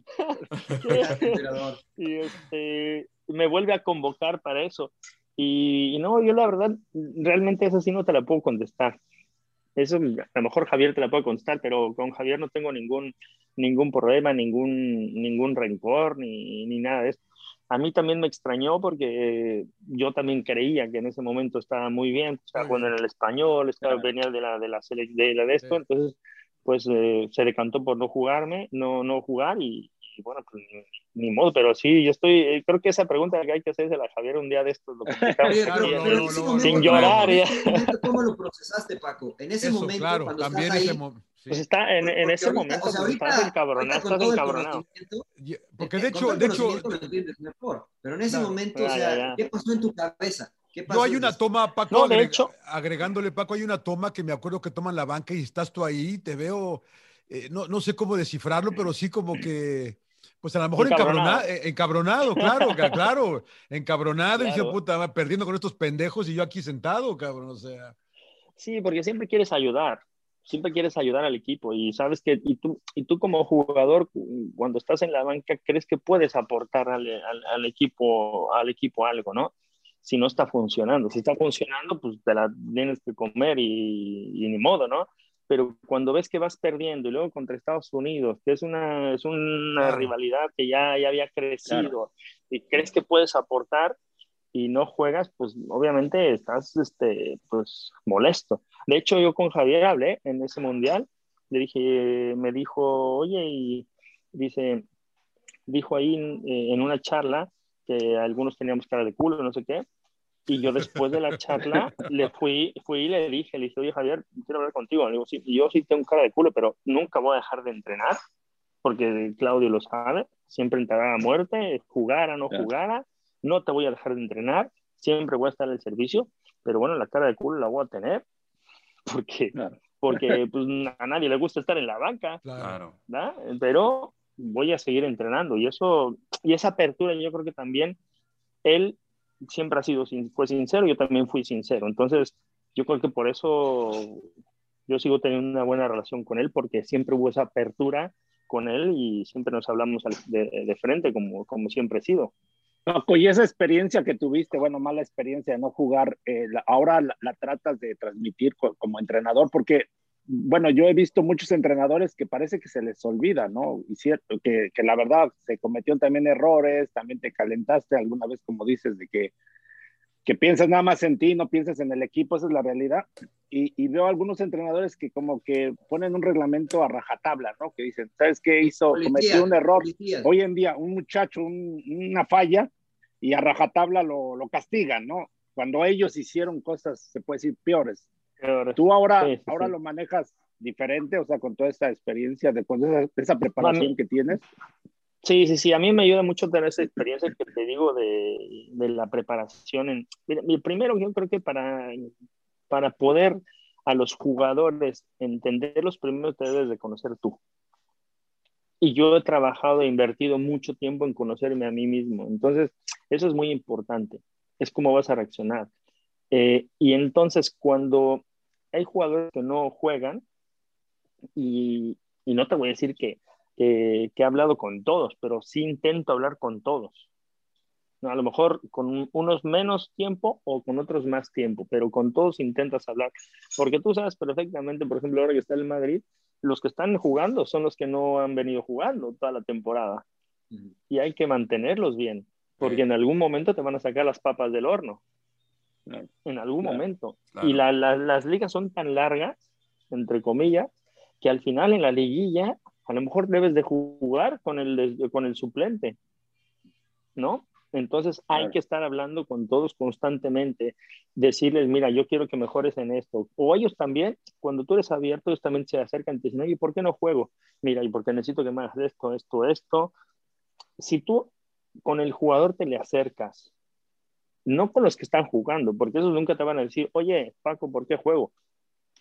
y este, me vuelve a convocar para eso. Y, y no, yo la verdad, realmente esa sí no te la puedo contestar. Eso a lo mejor Javier te la puede contestar, pero con Javier no tengo ningún, ningún problema, ningún, ningún rencor, ni, ni nada de eso. A mí también me extrañó porque yo también creía que en ese momento estaba muy bien, Muy jugando en el español, estaba, venía de la de la, de, la de esto, Sí. entonces pues eh, se decantó por no jugarme, no, no jugar y, y bueno, pues ni, modo, pero sí, yo estoy, eh, creo que esa pregunta que hay que hacerse a la Javier un día de estos, lo Claro, pero- no, pero no, no, momento, sin ¿cómo- llorar, momento, ¿Cómo lo procesaste, Paco? En ese Eso, momento, claro, cuando también estás ahí, ese momento. Pues está en, ese ahorita- momento, o sea, pues, ahorita- estás encabronado, estás encabronado. Y- Porque eh, de hecho, de hecho, mejor. Pero en ese Claro. momento, Ya, o sea, ya. ¿qué pasó en tu cabeza? ¿Qué pasó? Yo hay una toma, Paco, No, de agreg- hecho- agregándole, Paco, hay una toma que me acuerdo que toman la banca y estás tú ahí, te veo, eh, no, no sé cómo descifrarlo, pero sí como que, pues a lo mejor Encabronado. encabronado, eh, encabronado, claro, claro, encabronado y dice, puta, perdiendo con estos pendejos y yo aquí sentado, cabrón, o sea. Sí, porque siempre quieres ayudar, siempre quieres ayudar al equipo y sabes que, y tú, y tú como jugador, cuando estás en la banca, crees que puedes aportar al, al- al equipo, al equipo algo, ¿no? Si no está funcionando. Si está funcionando, pues te la tienes que comer y, y ni modo, ¿no? Pero cuando ves que vas perdiendo y luego contra Estados Unidos, que es una, es una Claro. rivalidad que ya, ya había crecido y crees que puedes aportar y no juegas, pues obviamente estás este, pues, molesto. De hecho, yo con Javier hablé en ese mundial, le dije, me dijo, oye, y dice, dijo ahí en, en una charla que algunos teníamos cara de culo, no sé qué, Y yo después de la charla le fui, fui y le dije, le dije, oye Javier, quiero hablar contigo. Le digo, sí, yo sí tengo cara de culo, pero nunca voy a dejar de entrenar, porque Claudio lo sabe, siempre entrará a muerte, jugara, no jugara, no te voy a dejar de entrenar, siempre voy a estar al servicio, pero bueno, la cara de culo la voy a tener, porque, porque pues, a nadie le gusta estar en la banca, Claro. ¿verdad? pero voy a seguir entrenando y eso, y esa apertura yo creo que también él siempre ha sido, fue sincero, yo también fui sincero, entonces yo creo que por eso yo sigo teniendo una buena relación con él, porque siempre hubo esa apertura con él y siempre nos hablamos de, frente como, como siempre he sido. Y esa experiencia que tuviste, bueno, mala experiencia de no jugar, eh, ahora la, tratas de transmitir co- como entrenador, porque, bueno, yo he visto muchos entrenadores que parece que se les olvida, ¿no? Y cierto, que, que la verdad se cometieron también errores, también te calentaste alguna vez, como dices, de que, que piensas nada más en ti, no piensas en el equipo, esa es la realidad. Y, y veo algunos entrenadores que como que ponen un reglamento a rajatabla, ¿no? Que dicen, ¿sabes qué hizo? Policías, Cometió un error. Hoy en día, un muchacho, un- una falla, y a rajatabla lo, lo castigan, ¿no? Cuando ellos hicieron cosas, se puede decir, peores. Tú ahora, Sí, sí, ahora sí. lo manejas diferente, o sea, con toda esta experiencia, de, con esa, esa preparación que tienes. Sí, sí, sí, a mí me ayuda mucho tener esa experiencia que te digo de, de la preparación. En, mira, mi- primero yo creo que para, para poder a los jugadores entenderlos, primero te debes de conocer tú. Y yo he trabajado e invertido mucho tiempo en conocerme a mí mismo. Entonces, eso es muy importante. Es cómo vas a reaccionar. Eh, y entonces, cuando hay jugadores que no juegan, y, y no te voy a decir que, que, que he hablado con todos, pero sí intento hablar con todos. A lo mejor con un- unos menos tiempo o con otros más tiempo, pero con todos intentas hablar. Porque tú sabes perfectamente, por ejemplo, ahora que está el Madrid, los que están jugando son los que no han venido jugando toda la temporada. Y hay que mantenerlos bien, porque en algún momento te van a sacar las papas del horno. En algún Claro, momento. claro. Y la- la- las ligas son tan largas, entre comillas, que al final en la liguilla a lo mejor debes de jugar con el, con el suplente, ¿no? Entonces hay que estar hablando con todos constantemente, decirles, mira, yo quiero que mejores en esto. O ellos también, cuando tú eres abierto, ellos también se acercan y te dicen, oye, ¿por qué no juego? Mira, y porque necesito que me hagas esto, esto, esto. Si tú con el jugador te le acercas, no con los que están jugando, porque esos nunca te van a decir, oye, Paco, ¿por qué juego?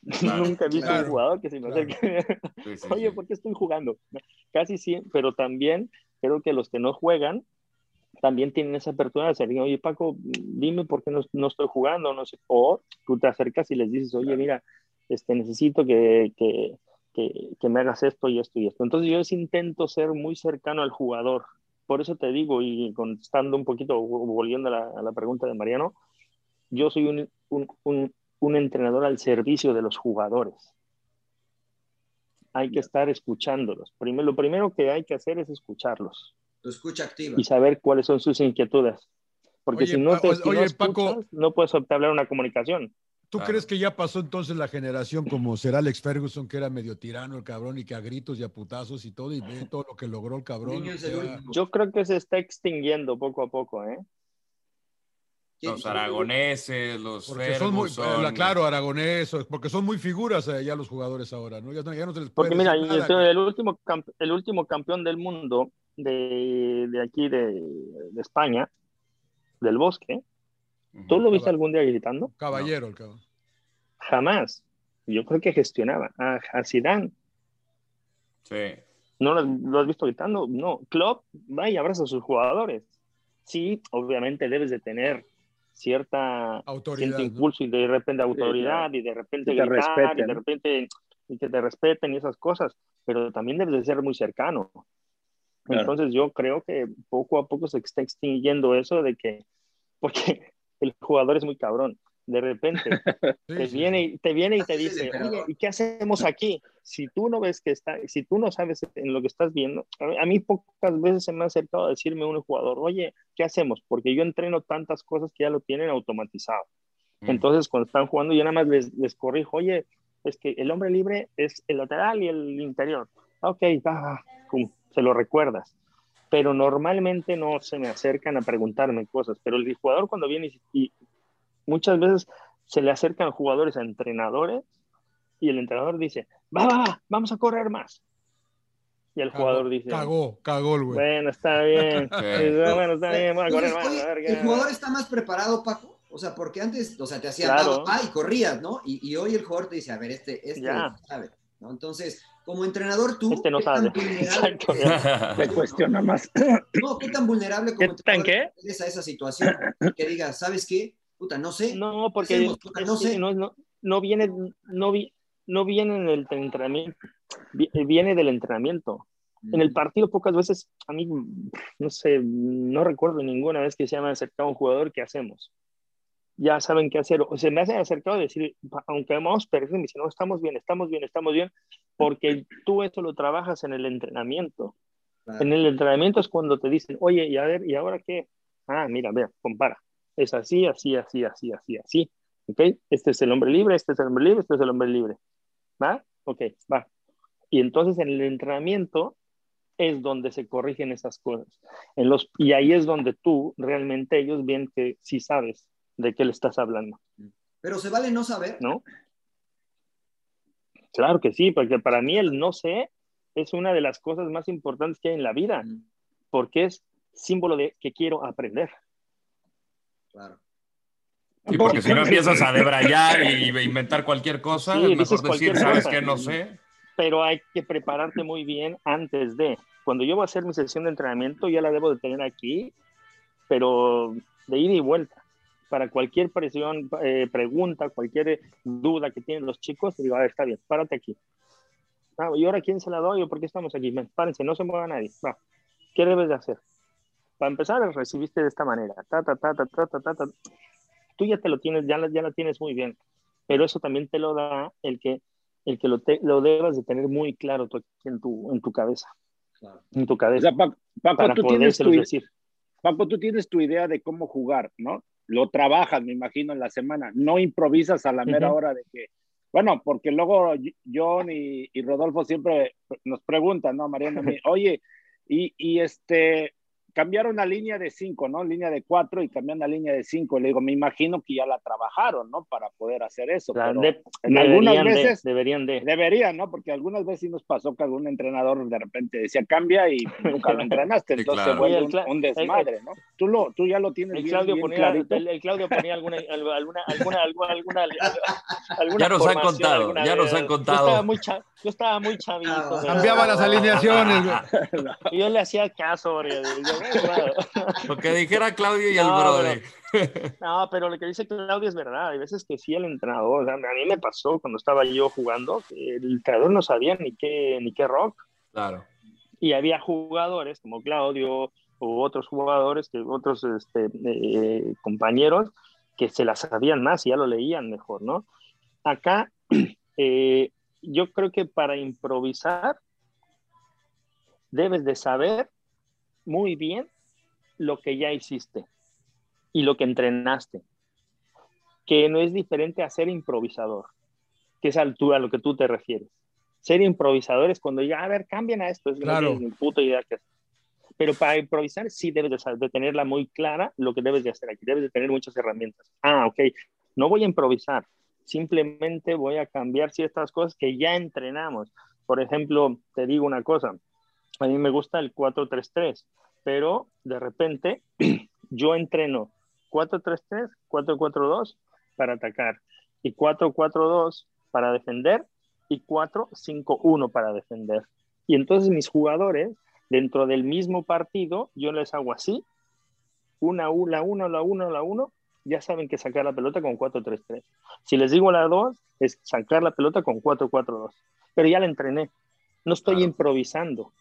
Claro, nunca he visto claro, un jugador que se me claro. acerque. Sí, sí, Oye. ¿por qué estoy jugando? Casi sí, pero también creo que los que no juegan también tienen esa apertura de decir, oye, Paco, dime por qué no, no estoy jugando, no sé. O tú te acercas y les dices, oye, mira, este, necesito que, que, que, que me hagas esto y esto y esto. Entonces yo intento ser muy cercano al jugador. Por eso te digo, y contestando un poquito, volviendo a la, a la pregunta de Mariano, yo soy un, un, un, un entrenador al servicio de los jugadores hay que estar escuchándolos. Primero, lo primero que hay que hacer es escucharlos Tu escucha activa. y saber cuáles son sus inquietudes. Porque Oye, si no, te, o- si no oye, escuchas, Paco. no puedes entablar una comunicación. ¿Tú Claro. crees que ya pasó entonces la generación como será Alex Ferguson, que era medio tirano el cabrón y que a gritos y a putazos y todo, y ve todo lo que logró el cabrón? O sea. Yo creo que se está extinguiendo poco a poco, ¿eh? ¿Quién- Los aragoneses, los porque son muy, Ferguson. eh, claro, aragonés, o- porque son muy figuras eh, ya los jugadores ahora, ¿no? Ya no, ya no se les puede Porque mira, nada, el, último camp- el último campeón del mundo de, de aquí, de, de España, del bosque. ¿Tú lo viste algún día gritando? caballero el cabrón. Jamás. Yo creo que gestionaba a, a Zidane. Sí. ¿No lo, lo has visto gritando? No. Klopp va y abraza a sus jugadores. Sí, obviamente debes de tener cierta Autoridad, cierto ¿no? impulso y de repente autoridad y de repente Que y de repente y que te respeten y esas cosas, pero también debes de ser muy cercano. Claro. Entonces yo creo que poco a poco se está extinguiendo eso de que, porque el jugador es muy cabrón. De repente Sí, te sí, viene, sí. y- te viene y te Haces el dice, oye, ¿y qué hacemos aquí? Si tú no ves que está, si tú no sabes en lo que estás viendo, a mí, a mí pocas veces se me ha acercado a decirme un jugador, oye, ¿qué hacemos? Porque yo entreno tantas cosas que ya lo tienen automatizado. Mm. Entonces, cuando están jugando, yo nada más les, les corrijo, oye, es que el hombre libre es el lateral y el interior. Ok, va, pum, se lo recuerdas. Pero normalmente no se me acercan a preguntarme cosas. Pero el jugador cuando viene y, y- muchas veces se le acercan jugadores a entrenadores y el entrenador dice, va, va, va, vamos a correr más. Y el Cagó, jugador dice, Cagó, cagó el güey. bueno, está bien, bueno, está bien, voy a correr más. oye, a ver el jugador está más preparado, Paco. O sea, porque antes, o sea, te hacía Claro. pa, pa, y corrías, ¿no? Y, y hoy el jugador te dice, a ver, este, este Ya. sabe, ¿no? Entonces, como entrenador, tú, Este no ¿qué tan sabe. vulnerable- Exacto. Te cuestiona más. no, ¿qué tan vulnerable ¿Qué como tan entrenador qué? eres a esa situación? Que digas, ¿sabes qué? Puta, no sé. No, porque hacemos? Puta, no sé. no, no, no viene, no, vi- no viene en el entrenamiento, vi- viene del entrenamiento. En el partido pocas veces, a mí, no sé, no recuerdo ninguna vez que se me acercado un jugador, ¿qué hacemos? Ya saben qué hacer. O se me hacen acercado y decir, aunque vamos perdiendo, me dicen, no, estamos bien, estamos bien, estamos bien, porque tú eso lo trabajas en el entrenamiento. Claro. En el entrenamiento es cuando te dicen, oye, y a ver, ¿y ahora qué? Ah, mira, vea, compara. Es así, así, así, así, así, así. ¿Ok? Este es el hombre libre, este es el hombre libre, este es el hombre libre. ¿Va? Ok, va. Y entonces en el entrenamiento es donde se corrigen esas cosas. En los, y ahí es donde tú, realmente ellos ven que sí sabes de qué le estás hablando, Pero se vale no saber. ¿no? Claro que sí, porque para mí el no sé es una de las cosas más importantes que hay en la vida, porque es símbolo de que quiero aprender. Claro. Sí, porque si no empiezas a debrayar y inventar cualquier cosa, Sí, es mejor decir, ¿sabes cosa. qué? No sé. pero hay que prepararte muy bien antes de. Cuando yo voy a hacer mi sesión de entrenamiento, ya la debo de tener aquí, pero de ida y vuelta. Para cualquier presión, eh, pregunta, cualquier duda que tienen los chicos, digo, a ver, está bien, párate aquí. Ah, ¿Y ahora quién se la doy o por qué estamos aquí? Ven, párense, no se mueva nadie. Va. ¿Qué debes de hacer? Para empezar, recibiste de esta manera. Ta, ta, ta, ta, ta, ta, ta. Tú ya te lo tienes, ya la, ya la tienes muy bien. Pero eso también te lo da el que el que lo, te, lo debas de tener muy claro tú en tu, en tu cabeza. Claro. En tu O cabeza. sea, Paco, Paco, para tú tienes tu, decir. Paco, tú tienes tu idea de cómo jugar, ¿no? Lo trabajas, me imagino, en la semana. No improvisas a la mera hora de que. Bueno, porque luego John y, y Rodolfo siempre nos preguntan, ¿no, Mariana? Oye, y, y este. Cambiaron la línea de cinco, ¿no? Línea de cuatro y cambiaron la línea de cinco. Le digo, me imagino que ya la trabajaron, ¿no? Para poder hacer eso. O sea, pero de- en algunas deberían de- veces deberían de. Deberían, ¿no? Porque algunas veces sí nos pasó que algún entrenador de repente decía cambia y nunca lo entrenaste, entonces claro. el un, desmadre, ¿no? Tú, lo, tú ya lo tienes El bien, Claudio, bien ponía, clarito. el, el Claudio ponía alguna, alguna, alguna, alguna, alguna, alguna Ya nos han contado, ya nos han contado. Yo estaba muy, cha- yo estaba muy chavito. Ah. Cambiaba las alineaciones. yo le hacía caso, yo. Lo que dijera Claudio y el No, brother. No, pero lo que dice Claudio es verdad. Hay veces que sí el entrenador, o sea, a mí me pasó cuando estaba yo jugando, que el entrenador no sabía ni qué, ni qué rock. Claro. Y había jugadores como Claudio u otros jugadores, que otros este, eh, compañeros, que se las sabían más y ya lo leían mejor, ¿no? Acá, eh, yo creo que para improvisar debes de saber muy bien lo que ya hiciste y lo que entrenaste, que no es diferente a ser improvisador, que es al tú- a lo que tú te refieres. Ser improvisador es cuando ya, a ver, cambian a esto, es Claro. no ni puta idea hacer. Pero para improvisar sí debes de, saber- de tenerla muy clara lo que debes de hacer aquí, debes de tener muchas herramientas. Ah, ok, no voy a improvisar, simplemente voy a cambiar ciertas cosas que ya entrenamos. Por ejemplo, te digo una cosa, a mí me gusta el 4-3-3, pero de repente yo entreno 4-3-3, 4-4-2 para atacar y 4-4-2 para defender y 4-5-1 para defender. Y entonces mis jugadores, dentro del mismo partido, yo les hago así, una, la 1, la 1, la 1, ya saben que sacar la pelota con 4-3-3. Si les digo la 2, es sacar la pelota con 4-4-2. Pero ya la entrené. No estoy Claro. improvisando.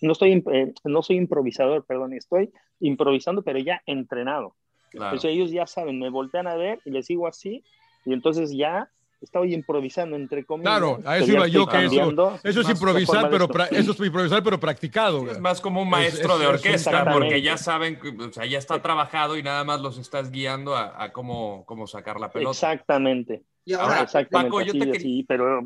No, estoy, imp- eh, no soy improvisador, perdón, estoy improvisando, pero ya entrenado. Claro. Entonces ellos ya saben, me voltean a ver y les digo así, y entonces ya estoy improvisando, entre comillas. Claro, a pero eso ya iba yo, que eso, eso es improvisar, pero pra- eso es improvisar, pero practicado. Es más como un Es- maestro es- de es orquesta, porque ya saben, que, o sea, ya está trabajado y nada más los estás guiando a, a cómo, cómo sacar la pelota. Exactamente. Y ahora, Ahora, Exactamente. Paco, yo te quería- así, pero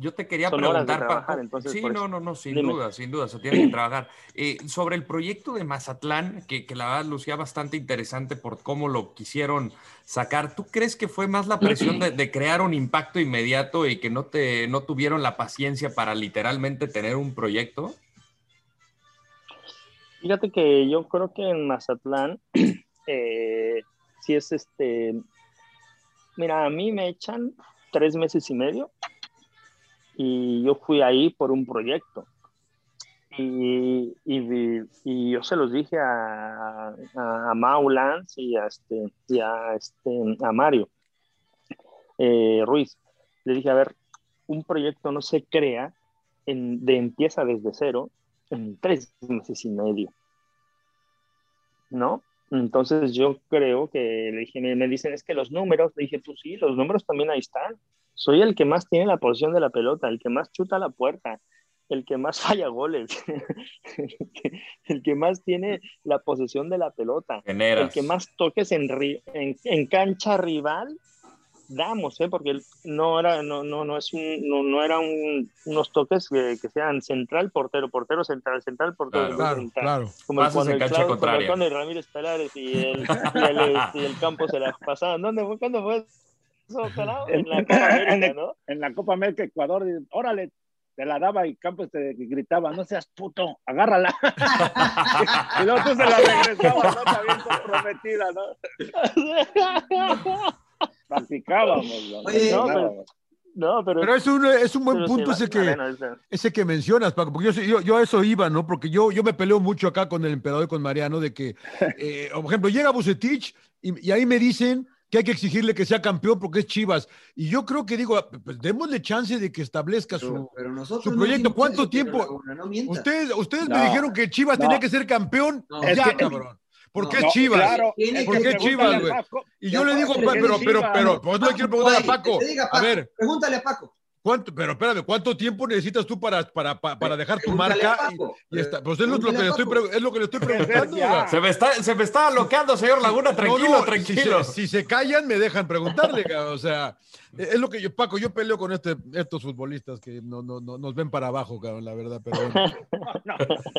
Yo te quería Son horas de preguntar, trabajar, Paco. entonces, sí, no, eso. no, no, sin Dime. duda, sin duda, se tiene que trabajar. Eh, sobre el proyecto de Mazatlán, que, que la verdad lucía bastante interesante por cómo lo quisieron sacar, ¿tú crees que fue más la presión de, de crear un impacto inmediato y que no, te, no tuvieron la paciencia para literalmente tener un proyecto? Fíjate que yo creo que en Mazatlán, eh, si es este, mira, a mí me echan tres meses y medio y yo fui ahí por un proyecto. Y, y- y yo se los dije a, a, a y a, este, y a, este, a Mario eh, Ruiz. Le dije, a ver, un proyecto no se crea en, de empieza desde cero en tres meses y medio. ¿No? Entonces yo creo que le dije, me, me dicen, es que los números, le dije, pues sí, los números también ahí están. Soy el que más tiene la posición de la pelota, el que más chuta la puerta, el que más falla goles, el, que, el que más tiene la posesión de la pelota, Generas. el que más toques en, ri- en, en cancha rival damos, ¿eh? porque no era, no, no, no es un, no, no era un- unos toques que, que sean central, portero, portero, central, central, portero, Claro, central. claro. Como Pases cuando en el cancha Clau- como contraria. cuando el Ramírez Pelares y el, y el, y el campo se las pasaban. ¿Dónde fue? ¿Cuándo fue En la Copa América, ¿no? En la Copa América Ecuador, dice, órale, te la daba y Campos te gritaba, no seas puto, agárrala. y luego tú se la regresabas, ¿no? Bien comprometida, ¿no? Practicábamos. ¿no? Oye, No, pero, no, pero, Pero es un, es un buen sí, punto ese que, ese que mencionas, Paco, porque yo, yo, yo a eso iba, ¿no? Porque yo, yo me peleo mucho acá con el emperador y con Mariano de que, eh, por ejemplo, llega Bucetich y, y ahí me dicen que hay que exigirle que sea campeón porque es Chivas. Y yo creo que digo, pues démosle chance de que establezca su, Pero nosotros su no proyecto. ¿Cuánto eso, tiempo? Laguna, no. Ustedes, ustedes me No, dijeron que Chivas no. tenía que ser campeón. No, Es ya, que- cabrón. Porque No, es Chivas. Claro, ¿Por qué Chivas, a güey? Y yo le digo, pero, pero, Chivas. pero, pues le quiero preguntar a Paco. A ver, Pregúntale a Paco. ¿Cuánto, pero espérame, ¿cuánto tiempo necesitas tú para, para, para, para dejar tu marca? Y, y está, pues es lo, lo que le estoy, Paco. pre- es lo que le estoy preguntando. Se me está, se me está bloqueando, señor Laguna. Tranquilo, No, no, tranquilo. Si se, si se callan, me dejan preguntarle, cabrón. O sea, es lo que yo, Paco, yo peleo con este, estos futbolistas que no, no, no, nos ven para abajo, cabrón, la verdad. Pero bueno.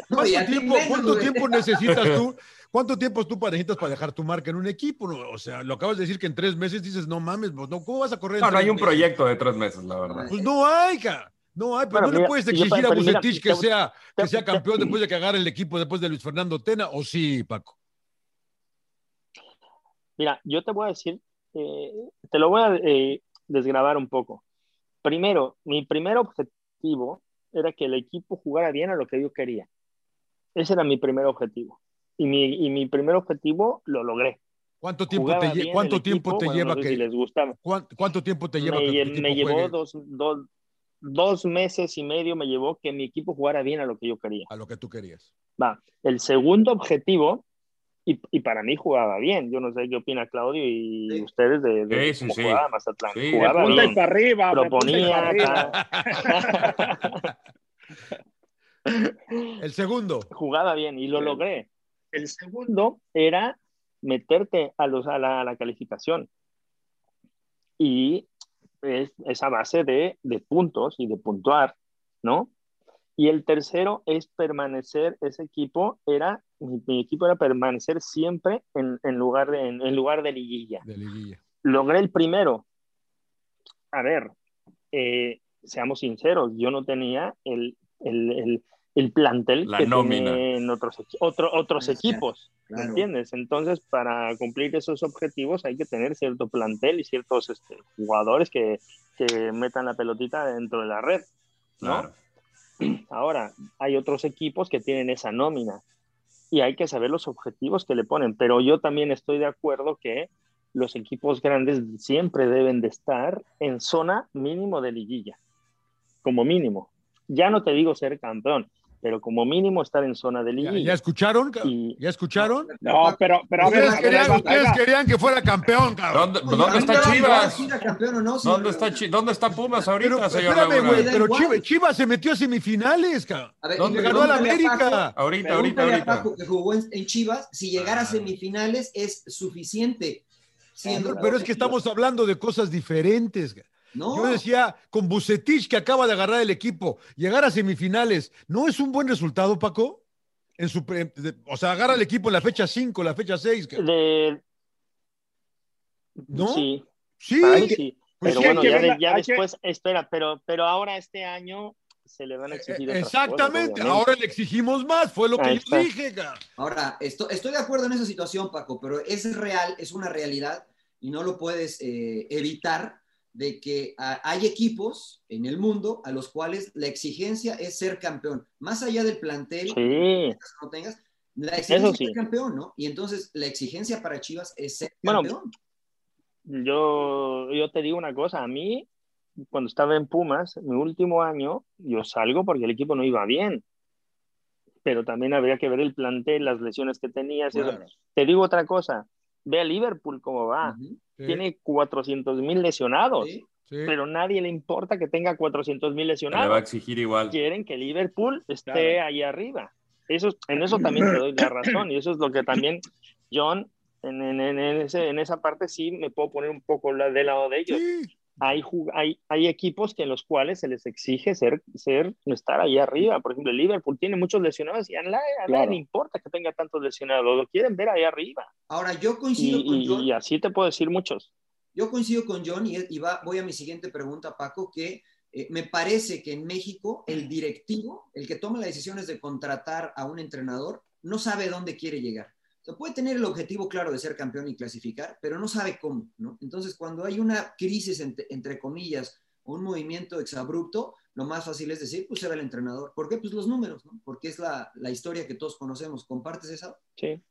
No, y ¿Cuánto, tiempo, cuánto tiempo necesitas tú? ¿Cuánto tiempo tú necesitas para dejar tu marca en un equipo? O sea, lo acabas de decir que en tres meses dices, no mames, pues, no, ¿cómo vas a correr? en No, no hay un meses? proyecto de tres meses, la verdad. Pues no hay, cara. No hay, pero Bueno, no le puedes exigir a mira, Bucetich te- que sea, que te- sea te- campeón después de que agarre el equipo después de Luis Fernando Tena, ¿o sí, Paco? Mira, yo te voy a decir, eh, te lo voy a eh, desgrabar un poco. Primero, mi primer objetivo era que el equipo jugara bien a lo que yo quería. Ese era mi primer objetivo. Y mi, y mi primer objetivo lo logré. ¿Cuánto tiempo Jugaba te, cuánto tiempo equipo, te bueno, lleva no sé que si les gustaba. ¿cuán- cuánto tiempo te lleva me, que me llevó dos, dos, dos meses y medio, me llevó que mi equipo jugara bien a lo que yo quería. a lo que tú querías? Va, el segundo objetivo, y, y para mí jugaba bien, yo no sé qué opina Claudio y Sí. ustedes de, de Sí, sí, cómo sí. jugaba Mazatlán. De jugaba bien, para arriba. proponía. para arriba. El segundo. jugaba bien y lo logré. El segundo era meterte a, los, a, la, a la calificación. Y es esa base de, de puntos y de puntuar, ¿no? Y el tercero es permanecer, ese equipo era, mi, mi equipo era permanecer siempre en, en lugar, de, en, en lugar de liguilla. De liguilla. Logré el primero. A ver, eh, seamos sinceros, yo no tenía el, el, el, el plantel La que nómina. tienen otros, otro- otros Claro, equipos, ¿me claro. entiendes? Entonces, para cumplir esos objetivos hay que tener cierto plantel y ciertos este, jugadores que, que metan la pelotita dentro de la red, ¿no? Claro. Ahora, hay otros equipos que tienen esa nómina y hay que saber los objetivos que le ponen, pero yo también estoy de acuerdo que los equipos grandes siempre deben de estar en zona mínimo de liguilla, como mínimo. Ya no te digo ser campeón, pero como mínimo estar en zona de ¿Ya, liguilla. ya escucharon? Y- ¿Ya escucharon? No, pero, pero a ver, Ustedes a ver, querían, ustedes que fuera campeón, cabrón. ¿Dónde, Oye, ¿dónde a mí está Chivas? ¿Dónde está. Chi- ¿Dónde está Pumas ahorita, Pero señor espérame, güey, pero. Chivas, Chivas se metió a semifinales, cabrón. A ver, ¿Dónde ganó a la pregúntale a América? Paco- Ahorita, ahorita, a ahorita. Paco que jugó en, en Chivas, si llegar a Ah. semifinales es suficiente. siendo Pero es que estamos hablando de cosas diferentes. ca- No. Yo decía, con Bucetich que acaba de agarrar el equipo, llegar a semifinales, ¿no es un buen resultado, Paco? En su, pre- de- o sea, agarra el equipo en la fecha 5, la fecha 6. De... ¿No? Sí. Sí. Sí. Pues Pero sí, bueno, que ya, de- verla, ya hay que- después, espera, pero, pero ahora este año se le van a exigir otras Exactamente, ahora le exigimos más, fue lo que Ahí yo está. dije. cara. Ahora, esto- estoy de acuerdo en esa situación, Paco, pero es real, es una realidad y no lo puedes eh, evitar de que ah, hay equipos en el mundo a los cuales la exigencia es ser campeón. Más allá del plantel, Sí. no tengas, la exigencia Eso es ser campeón, ¿no? Y entonces la exigencia para Chivas es ser Bueno, campeón. Yo, yo te digo una cosa, a mí, cuando estaba en Pumas, mi último año, yo salgo porque el equipo no iba bien. Pero también habría que ver el plantel, las lesiones que tenías. Claro. Te digo otra cosa, ve a Liverpool cómo va. Tiene 400 mil lesionados, pero nadie le importa que tenga 400 mil Le va a lesionados. exigir igual. Quieren que Liverpool esté Claro. ahí arriba. Eso, en eso también te doy la razón y eso es lo que también, John, en, en- en ese- en esa parte sí me puedo poner un poco la- del lado de ellos. Hay, hay, hay equipos que en los cuales se les exige ser, ser, estar ahí arriba. Por ejemplo, el Liverpool tiene muchos lesionados y a nadie, a nadie Claro. le importa que tenga tantos lesionados. Lo quieren ver ahí arriba. Ahora, yo coincido Y, con y- John. y así te puedo decir muchos. Yo coincido con John y, y va- voy a mi siguiente pregunta, Paco, que eh, me parece que en México el directivo, el que toma las decisiones de contratar a un entrenador, no sabe dónde quiere llegar. Puede tener el objetivo claro de ser campeón y clasificar, pero no sabe cómo, ¿no? Entonces, cuando hay una crisis, entre, entre comillas, o un movimiento exabrupto, lo más fácil es decir, pues era el entrenador. ¿Por qué? Pues los números, ¿no? Porque es la, la historia que todos conocemos. ¿Compartes esa? Sí.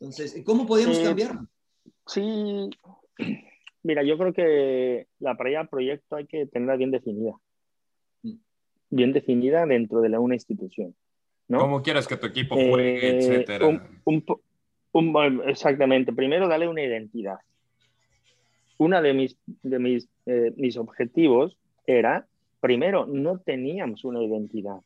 Entonces, ¿cómo podíamos Eh, cambiarlo? Sí, mira, yo creo que la pareja proyecto hay que tenerla bien definida. Bien definida dentro de la, una institución. ¿No? ¿Cómo quieres que tu equipo juegue, Eh, etcétera? un- un po- un- bueno, exactamente. Primero, darle una identidad. Una de mis, de mis, eh, mis objetivos era, primero, no teníamos una identidad.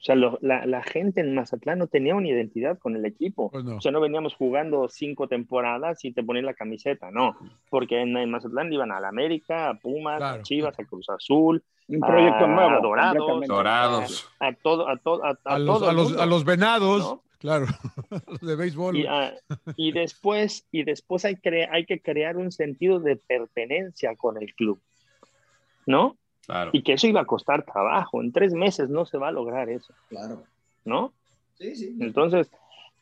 O sea, lo- la, la gente en Mazatlán no tenía una identidad con el equipo. Pues no. O sea, no veníamos jugando cinco temporadas y te ponían la camiseta, no. Porque en, en Mazatlán iban a la América, a Pumas, a Chivas, a Cruz Azul, Un proyecto a nuevo, Dorados, completamente. Dorados. a todo, a todo, a, a A los, todo a los, a los venados, ¿no? claro, los de béisbol. Y, ah, y después, y después hay, cre- hay que crear un sentido de pertenencia con el club, ¿no? Claro. Y que eso iba a costar trabajo. En tres meses no se va a lograr eso, Claro. ¿no? Sí, sí. Entonces,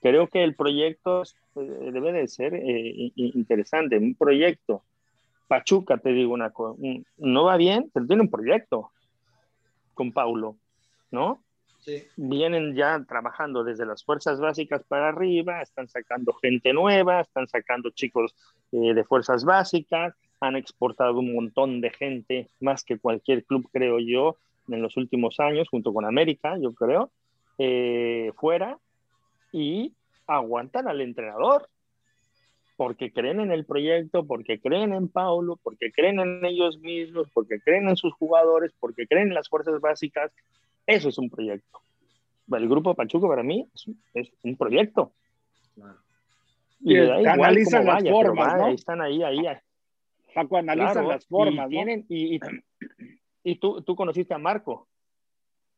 creo que el proyecto eh, debe de ser eh, interesante. Un proyecto. Pachuca, te digo una cosa, no va bien, pero tiene un proyecto con Paulo, ¿no? Sí. vienen ya trabajando desde las fuerzas básicas para arriba, están sacando gente nueva, están sacando chicos eh, de fuerzas básicas, han exportado un montón de gente, más que cualquier club, creo yo, en los últimos años, junto con América, yo creo, eh, fuera, y aguantan al entrenador, porque creen en el proyecto, porque creen en Paulo, porque creen en ellos mismos, porque creen en sus jugadores, porque creen en las fuerzas básicas. Eso es un proyecto. El grupo Pachuca para mí es, un- proyecto. Y igual analizan las vaya, formas, va, ¿no? ahí Están ahí, ahí. Paco, analizan Claro, las formas, y ¿no? tienen, y, y- y tú, tú conociste a Marco,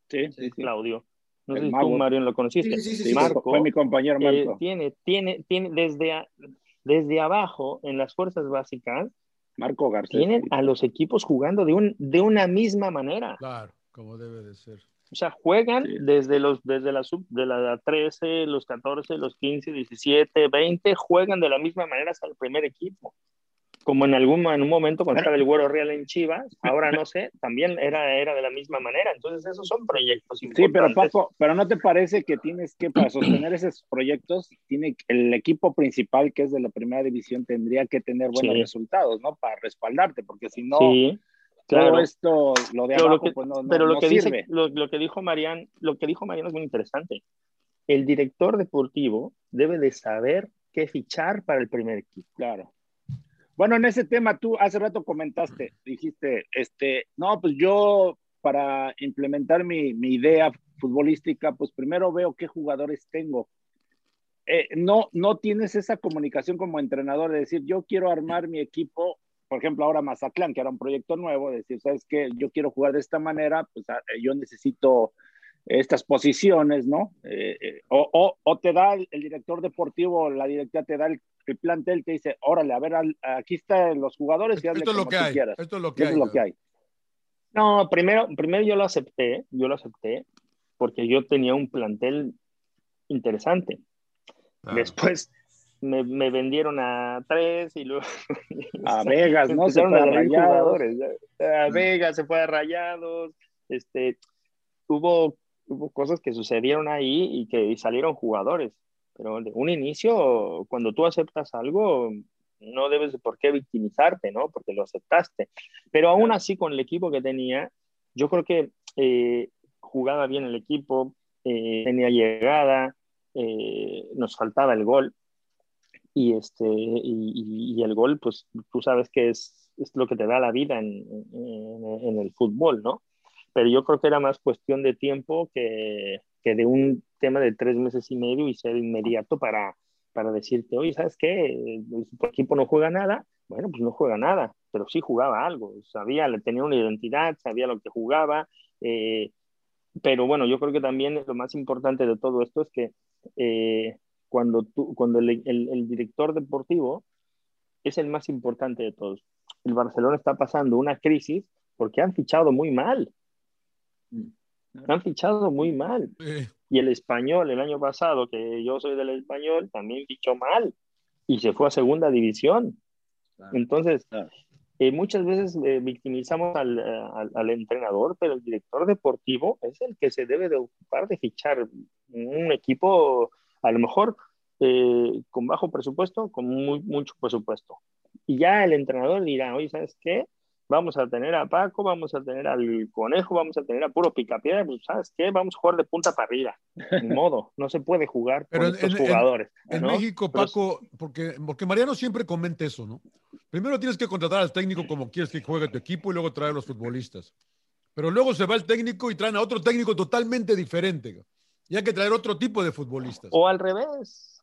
Sí, Claudio. No sé El si mago. tú, Marion, lo conociste. Sí, sí, sí, sí, Marco fue mi compañero eh, Marco. tiene, tiene, tiene desde, a- desde abajo, en las fuerzas básicas, Marco García. tienen a los equipos jugando de, un, de una misma manera. Claro, como debe de ser. O sea, juegan desde los desde la sub de la 13, los 14, los 15, 17, 20, juegan de la misma manera hasta el primer equipo. Como en algún en un momento cuando estaba el Güero Real en Chivas, ahora no sé, también era, era de la misma manera. Entonces, esos son proyectos Sí, importantes. pero Paco, pero ¿no te parece que tienes que, para sostener esos proyectos, tiene el equipo principal, que es de la primera división, tendría que tener buenos Sí. resultados, ¿no? Para respaldarte, porque si no, Sí, todo claro. esto, lo de Pero abajo, lo que, pues no, no- pero lo no que sirve. dice, lo, lo que dijo Marian, lo que dijo Marian es muy interesante. El director deportivo debe de saber qué fichar para el primer equipo. Claro. Bueno, en ese tema tú hace rato comentaste, dijiste, este, no, pues yo para implementar mi, mi idea futbolística, pues primero veo qué jugadores tengo. Eh, no, no tienes esa comunicación como entrenador de decir, yo quiero armar mi equipo por ejemplo, ahora Mazatlán, que era un proyecto nuevo, decir, ¿sabes qué? Yo quiero jugar de esta manera, pues ah, yo necesito estas posiciones, ¿no? Eh, eh, o, o, o, te da el, el, director deportivo, la directiva te da el, el, plantel, te dice, órale, a ver, al, aquí están los jugadores y hazle esto, es lo que hay, quieras. esto es lo que hay. es lo que hay. No, primero, primero yo lo acepté, yo lo acepté, porque yo tenía un plantel interesante. Ah. Después me, me, vendieron a tres y luego a Vegas, ¿no? Se fue a jugadores. A Vegas se fue a Rayados. Este, hubo, hubo cosas que sucedieron ahí y que salieron jugadores. Pero de un inicio, cuando tú aceptas algo, no debes de por qué victimizarte, ¿no? Porque lo aceptaste. Pero aún así, con el equipo que tenía, yo creo que eh, jugaba bien el equipo, eh, tenía llegada, eh, nos faltaba el gol. Y, este, y, y, el gol, pues tú sabes que es, es lo que te da la vida en, en, en, el fútbol, ¿no? Pero yo creo que era más cuestión de tiempo que, que de un tema de tres meses y medio y ser inmediato para, para decirte, oye, ¿sabes qué? Tu equipo no juega nada. Bueno, pues no juega nada, pero sí jugaba algo. Sabía, tenía una identidad, sabía lo que jugaba. Eh, pero bueno, yo creo que también lo más importante de todo esto es que eh, cuando, tú, cuando el, el, el, director deportivo es el más importante de todos. El Barcelona está pasando una crisis porque han fichado muy mal. Han fichado muy mal. Eh, Y el español, el año pasado, que yo soy del español, también fichó mal y se fue a segunda división. Claro. Entonces. Eh, muchas veces eh, victimizamos al, al, al, entrenador, pero el director deportivo es el que se debe de ocupar de fichar un equipo, a lo mejor eh, con bajo presupuesto, con muy, mucho presupuesto. Y ya el entrenador dirá, oye, ¿sabes qué? Vamos a tener a Paco, vamos a tener al Conejo, vamos a tener a puro Picapiedra, pues, ¿sabes qué? Vamos a jugar de punta para arriba. Ni modo, no se puede jugar Pero con en, estos jugadores. En, ¿no? México, Pero Paco, porque, porque Mariano siempre comenta eso, ¿no? Primero tienes que contratar al técnico como quieres que juegue tu equipo y luego traer a los futbolistas. Pero luego se va el técnico y traen a otro técnico totalmente diferente. Y hay que traer otro tipo de futbolistas. O al revés.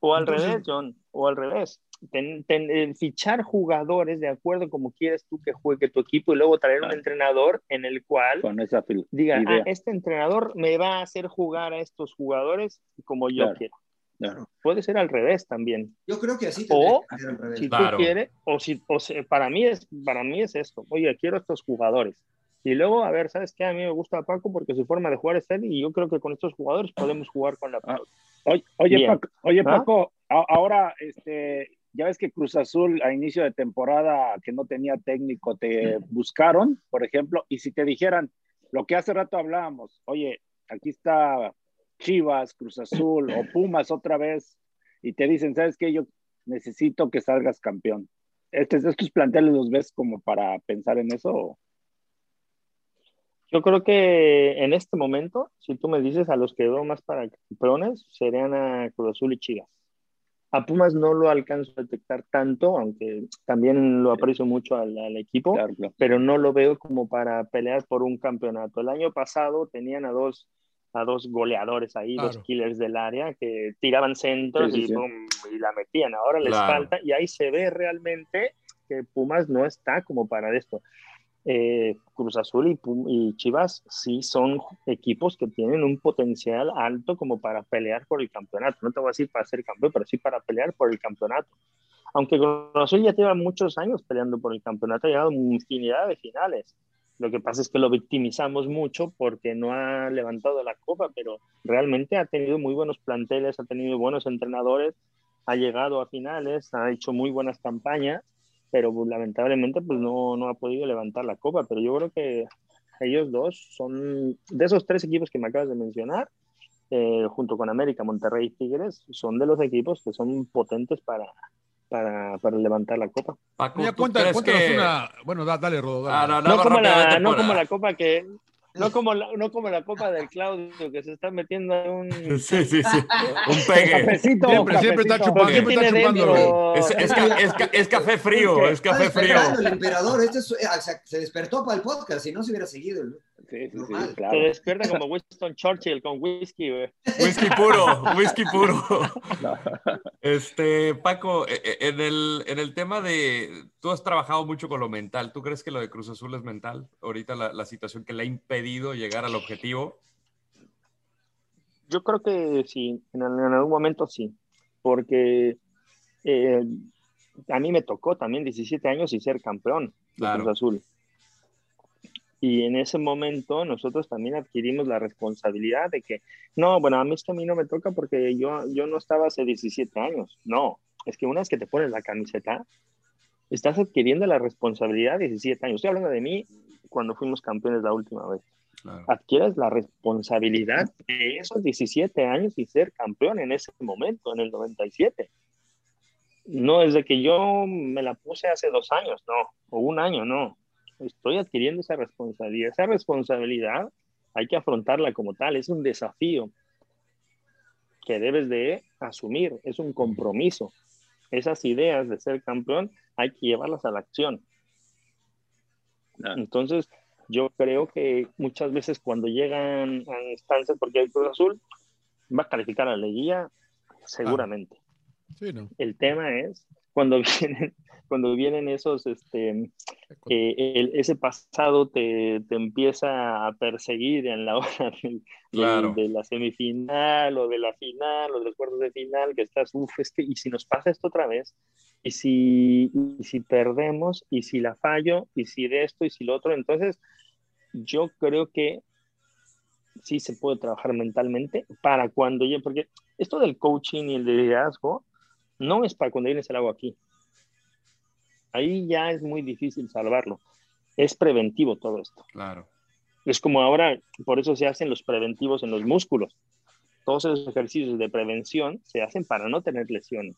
O al Entonces- revés, John. O al revés. Ten- ten- eh, fichar jugadores de acuerdo como quieres tú que juegue tu equipo y luego traer un entrenador en el cual Con esa diga, ah, este entrenador me va a hacer jugar a estos jugadores como yo Claro. quiero. Claro. Puede ser al revés también. Yo creo que así O que ser al revés. si Claro. tú quieres, o si, o sea, para mí es, para mí es esto, oye, quiero estos jugadores. Y luego, a ver, ¿sabes qué? A mí me gusta Paco porque su forma de jugar es él y yo creo que con estos jugadores podemos jugar con la Ah. Oye, oye. Paco, oye, ¿Ah? Paco, a- ahora, este, ya ves que Cruz Azul a inicio de temporada que no tenía técnico, te buscaron, por ejemplo, y si te dijeran lo que hace rato hablábamos, oye, aquí está Chivas, Cruz Azul o Pumas otra vez, y te dicen, ¿sabes qué? Yo necesito que salgas campeón. Estos, estos planteles los ves como para pensar en eso. Yo creo que en este momento, si tú me dices a los que veo más para campeones, serían a Cruz Azul y Chivas. A Pumas no lo alcanzo a detectar tanto, aunque también lo aprecio mucho al, al equipo, Claro, claro. pero no lo veo como para pelear por un campeonato. El año pasado tenían a dos, a dos goleadores ahí, dos killers del área, que tiraban centros Sí, sí, y, sí. pum, y la metían. Ahora les falta, y ahí se ve realmente que Pumas no está como para esto. Eh, Cruz Azul y, Chivas sí son equipos que tienen un potencial alto como para pelear por el campeonato. No te voy a decir para ser campeón, pero sí para pelear por el campeonato. Aunque Cruz Azul ya lleva muchos años peleando por el campeonato, ha llegado infinidad de finales. Lo que pasa es que lo victimizamos mucho porque no ha levantado la copa, pero realmente ha tenido muy buenos planteles, ha tenido buenos entrenadores, ha llegado a finales, ha hecho muy buenas campañas, pero pues, lamentablemente pues no, no ha podido levantar la copa. Pero yo creo que ellos dos son, de esos tres equipos que me acabas de mencionar, eh, junto con América, Monterrey y Tigres, son de los equipos que son potentes para, para, para levantar la copa. Paco, Ya ¿tú cuenta, que- una. Bueno, da- dale, Rodo. Ah, dale. no, no, No como, la, no por- como la copa que... No como, la, no como la copa del Claudio que se está metiendo en un... Sí, sí, sí. Un pegue. Cafecito, Siempre, siempre está chupando, ¿Qué siempre está chupando. Es, es ca- es ca- es café frío, es café frío. el emperador. Este es- eh, se- despertó para el podcast, si no se hubiera seguido. el- Sí, sí, claro. Te despierta como Winston Churchill con whisky, güey. Whisky puro, whisky puro. Este, Paco, e- e- en el, en el tema de, tú has trabajado mucho con lo mental, ¿tú crees que lo de Cruz Azul es mental? Ahorita la, la situación que le ha impedido llegar al objetivo. Yo creo que sí, en, al- en algún momento sí, porque eh, a mí me tocó también 17 años y ser campeón de Claro. Cruz Azul. Y en ese momento nosotros también adquirimos la responsabilidad de que, no, bueno, a mí es que a mí no me toca porque yo, yo no estaba hace 17 años. No, es que una vez que te pones la camiseta, estás adquiriendo la responsabilidad de 17 años. Estoy hablando de mí cuando fuimos campeones la última vez Claro. adquieres la responsabilidad de esos 17 años y ser campeón en ese momento, en el 97. No es de que yo me la puse hace dos años, no, o un año, no. Estoy adquiriendo esa responsabilidad. Esa responsabilidad hay que afrontarla como tal, es un desafío que debes de asumir, es un compromiso. Esas ideas de ser campeón hay que llevarlas a la acción. Entonces, yo creo que muchas veces cuando llegan a instancias, porque el Cruz Azul va a calificar a la liguilla, seguramente. Sí, ¿no? El tema es cuando vienen, cuando vienen esos, este, eh, el- ese pasado te, te empieza a perseguir en la hora del- Claro. de la semifinal o de la final o de los cuartos de final, que estás, uff, es que, y si nos pasa esto otra vez, y si, y si perdemos, y si la fallo, y si de esto, y si lo otro, entonces yo creo que sí se puede trabajar mentalmente para cuando llegue, porque esto del coaching y el liderazgo no es para cuando vienes el agua aquí. Ahí ya es muy difícil salvarlo. Es preventivo todo esto. Claro. Es como ahora, por eso se hacen los preventivos en los músculos. Todos esos ejercicios de prevención se hacen para no tener lesiones.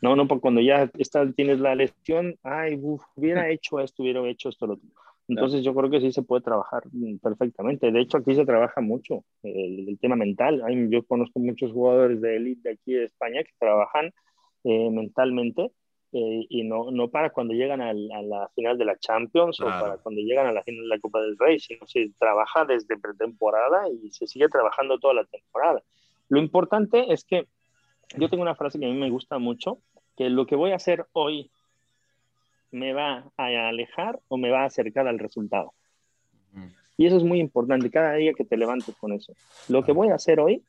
No, no, porque cuando ya está, tienes la lesión, ay, uf, hubiera hecho esto, hubiera hecho esto, lo otro. Entonces yo creo que sí se puede trabajar mm, perfectamente. De hecho, aquí se trabaja mucho el, el tema mental. Hay- yo conozco muchos jugadores de élite de aquí de España que trabajan eh, mentalmente eh, y no, no para cuando llegan al- a la final de la Champions o Claro. para cuando llegan a la final de la Copa del Rey, sino se trabaja desde pretemporada y se sigue trabajando toda la temporada. Lo importante es que yo tengo una frase que a mí me gusta mucho, que lo que voy a hacer hoy me va a alejar o me va a acercar al resultado. Y eso es muy importante, cada día que te levantes con eso. Lo que voy a hacer hoy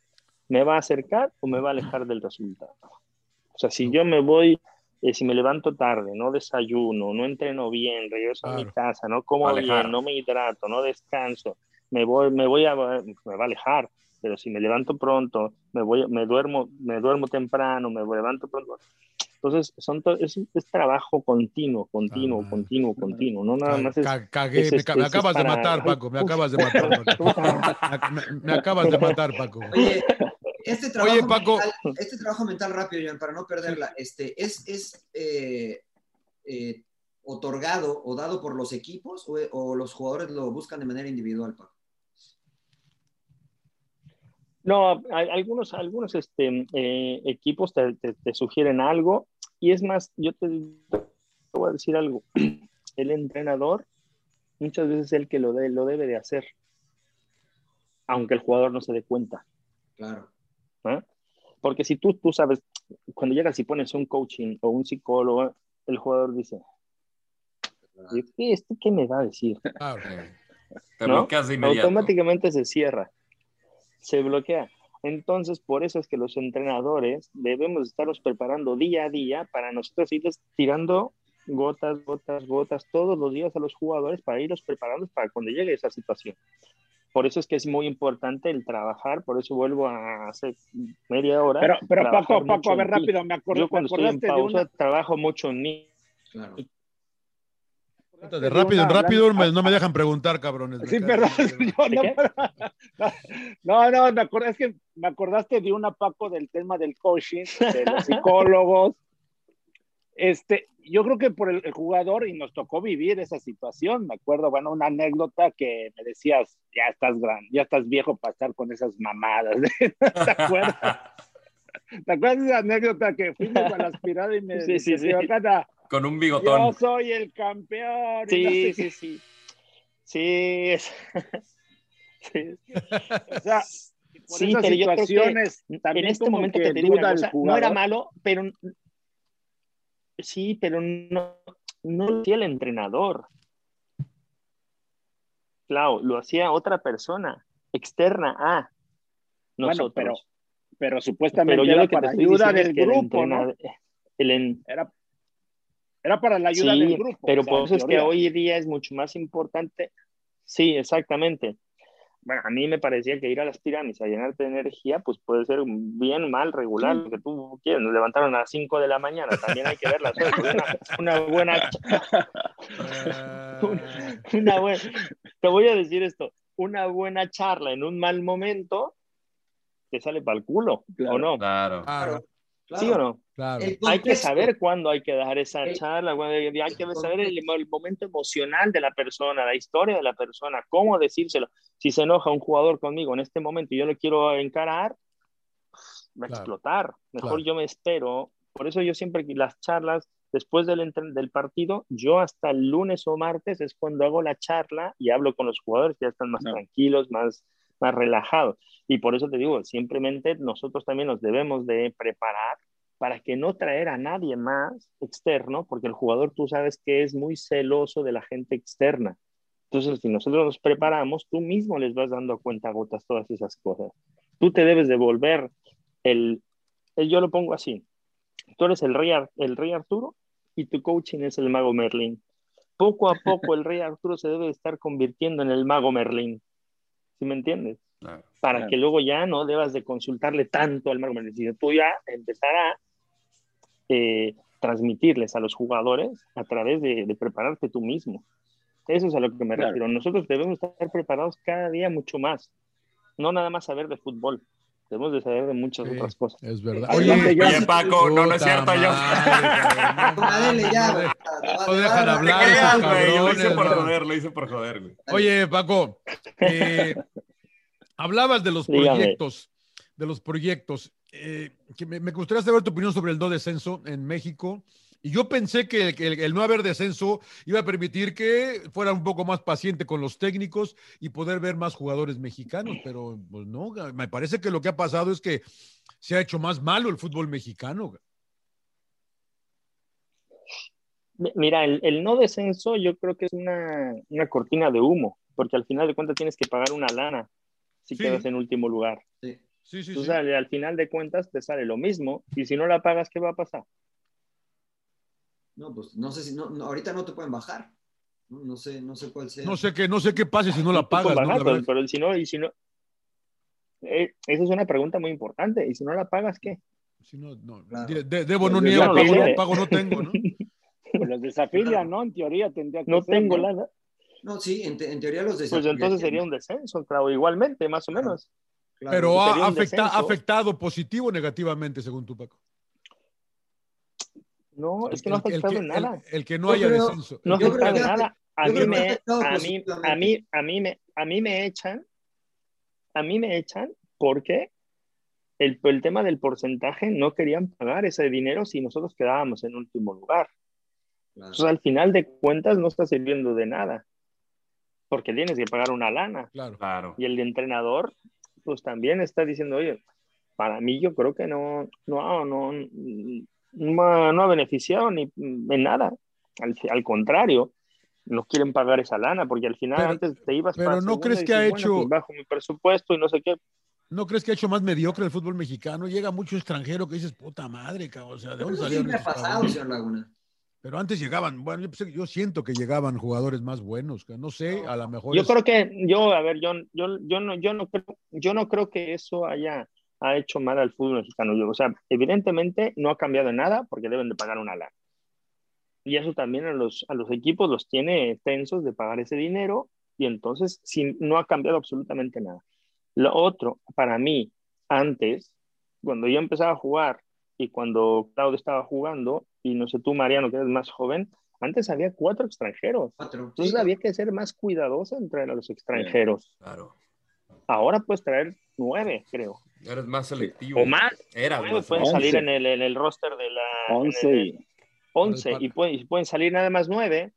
me va a acercar o me va a alejar del resultado. O sea, si yo me voy, eh, si me levanto tarde, no desayuno, no entreno bien, regreso a mi Claro. casa, no como bien, no me hidrato, no descanso, me voy, me voy a, me va a alejar. Pero si me levanto pronto, me voy, me duermo, me duermo temprano, me levanto pronto. Entonces, son to- es, es trabajo continuo, continuo, Ah. continuo, continuo. No nada más es ca- cagué, es me, ca- me es acabas de para- matar, Paco, me acabas de matar, Paco. Me, me acabas de matar, Paco. Oye, este trabajo, Oye, Paco. mental, este trabajo mental rápido, Joan, para no perderla, este, ¿es, es eh, eh, otorgado o dado por los equipos o, o los jugadores lo buscan de manera individual, Paco? No, hay- algunos, algunos este, eh, equipos te, te- te sugieren algo y es más, yo te, te voy a decir algo. El entrenador muchas veces es el que lo, de- lo debe de hacer, aunque el jugador no se dé cuenta. Claro. ¿eh? Porque si tú, tú sabes, cuando llegas y pones un coaching o un psicólogo, el jugador dice, ¿y ¿este qué me va a decir? Claro. Te ¿no? bloqueas de inmediato. Automáticamente se cierra, se bloquea. Entonces, por eso es que los entrenadores debemos estarnos preparando día a día para nosotros irles tirando gotas, gotas, gotas todos los días a los jugadores para irlos preparando para cuando llegue esa situación. Por eso es que es muy importante el trabajar, por eso vuelvo a hacer media hora. Pero, pero Paco, Paco, a ver rápido, me, acordé, Yo me cuando estoy en acordaste de pausa una. trabajo mucho en mí. Claro. De rápido rápido no me dejan preguntar, cabrones. Sí, perdón. no, no, me acordé, es que me acordaste de una, Paco, del tema del coaching, de los psicólogos. Este, yo creo que por el, el jugador, y nos tocó vivir esa situación, me acuerdo, bueno, una anécdota que me decías, ya estás gran, ya estás viejo para estar con esas mamadas. ¿Te acuerdas? ¿Te acuerdas de esa anécdota que fuimos a la aspirada y me Sí, sí, sí. "Acá, Con un yo bigotón. soy el campeón? y no Sí, sé sí, qué"? sí. Sí, es... sí. O sea, por Sí, esas pero yo creo que situaciones, en este como momento que que te digo una cosa, no era malo, pero sí, pero no, no lo hacía el entrenador. Claro, lo hacía otra persona, externa a Bueno, nosotros. pero, pero supuestamente Pero yo era para ayuda del que el grupo, ¿no? el en- Era, era para la ayuda Sí, del grupo. pero o sea, por eso es que hoy día es mucho más importante. Sí, exactamente. Bueno, a mí me parecía que ir a las pirámides a llenarte de energía, pues puede ser bien, mal, regular, lo que tú quieras. Nos levantaron a las 5 de la mañana, también hay que verlas. Una, una buena, una, una buena, te voy a decir esto, una buena charla en un mal momento te sale para el culo, ¿o no? Claro. Claro, ¿Sí o no? claro. Hay que saber cuándo hay que dar esa El- charla, hay, que saber el, el momento emocional de la persona, la historia de la persona, cómo decírselo. Si se enoja un jugador conmigo en este momento y yo lo quiero encarar, va a Claro, explotar. Mejor claro. yo me espero. Por eso yo siempre que las charlas, después del, del partido, yo hasta el lunes o martes es cuando hago la charla y hablo con los jugadores, que ya están más No. tranquilos, más, más relajados. Y por eso te digo, simplemente nosotros también nos debemos de preparar para que no traer a nadie más externo, porque el jugador tú sabes que es muy celoso de la gente externa. Entonces, si nosotros nos preparamos, tú mismo les vas dando cuenta gotas todas esas cosas. Tú te debes devolver el, el- yo lo pongo así. Tú eres el rey, el rey Arturo y tu coaching es el mago Merlin. Poco a poco el rey Arturo se debe de estar convirtiendo en el mago Merlin. ¿Sí me entiendes? Claro. para Claro. que luego ya no debas de consultarle tanto al mago Merlin, sino tú ya empezar a eh, transmitirles a los jugadores a través de, de prepararte tú mismo. Eso es a lo que me Claro. refiero. Nosotros debemos estar preparados cada día mucho más. No nada más saber de fútbol. Debemos de saber de muchas Sí, otras cosas. Es verdad. Oye, yo- Oye, Paco, no, no es cierto, yo. madre, Ah, dele ya, no dejan hablar creas, esos yo lo hice cabrones, por joder, lo hice por joder, güey. Oye, Paco, eh, hablabas de los Dígame. proyectos, de los proyectos. eh, que me, me gustaría saber tu opinión sobre el no descenso en México. Y yo pensé que el, que el- el no haber descenso iba a permitir que fuera un poco más paciente con los técnicos y poder ver más jugadores mexicanos, pero pues no, me parece que lo que ha pasado es que se ha hecho más malo el fútbol mexicano. Mi- Mira, el, el no descenso yo creo que es una, una cortina de humo, porque al final de cuentas tienes que pagar una lana si Sí. quedas en último lugar. Sí. Sí, sí, Tú sí. sale, al final de cuentas te sale lo mismo y si no la pagas, ¿qué va a pasar? No, pues no sé si no, no, ahorita no te pueden bajar. No, No sé, no sé cuál sea. No sé qué, no sé qué pase si no la pagas. ¿no? bajar, La pero, si no, y si no, eh, esa es una pregunta muy importante. ¿Y si no la pagas, qué? Si no, no, Claro. de- de- debo no niego, pago, no, pago no tengo, ¿no? Pues los desafilian, ¿no? En teoría tendría que No ser, tengo ¿no? lana. No, sí, en, te- en teoría los Pues desafíos. entonces sería un descenso, claro, igualmente, más o menos. Claro. Pero ha, afecta- afectado positivo o negativamente, según tú, Paco. No, es que no ha afectado en nada. El, el que no haya creo- descenso. No ha afectado en nada. A mí me, a mí, a mí, a mí me, a mí me echan, a mí me echan porque el, el tema del porcentaje no querían pagar ese dinero si nosotros quedábamos en último lugar. Claro. Entonces, al final de cuentas, no está sirviendo de nada, porque tienes que pagar una lana. Claro. Claro. Y el entrenador, pues también está diciendo, oye, para mí yo creo que no, no, no, no, ha- no ha beneficiado ni en nada. Al, al contrario, no quieren pagar esa lana, porque al final Pero- antes te ibas pero para ¿no crees que ha hecho- pues bajo mi presupuesto y no sé qué. ¿No crees que ha hecho más mediocre el fútbol mexicano? Llega mucho extranjero que dices, puta madre, cabrón. O sea, ¿de dónde Eso salieron siempre ha estos pasado, cabrones? señor Laguna. Pero antes llegaban, bueno, yo, pensé- yo siento que llegaban jugadores más buenos. que No sé, a lo mejor. Yo es- creo que, yo, a ver, yo, yo, yo, no, yo, no creo, yo no creo que eso haya ha hecho mal al fútbol mexicano. Yo, o sea, evidentemente no ha cambiado nada porque deben de pagar una lana. Y eso también a los, a los equipos los tiene tensos de pagar ese dinero y entonces sí, no ha cambiado absolutamente nada. Lo otro, para mí, antes, cuando yo empezaba a jugar y cuando Claudio estaba jugando, y no sé tú, Mariano, que eres más joven, antes había cuatro extranjeros. Cuatro. Entonces Sí, había que ser más cuidadoso en traer a los extranjeros. Claro. Ahora puedes traer nueve, creo. Eres más selectivo. O más. Más pueden selectivo. salir Once. en el, en el roster de la... en el- 11 y... once, el y pueden, y pueden salir nada más nueve.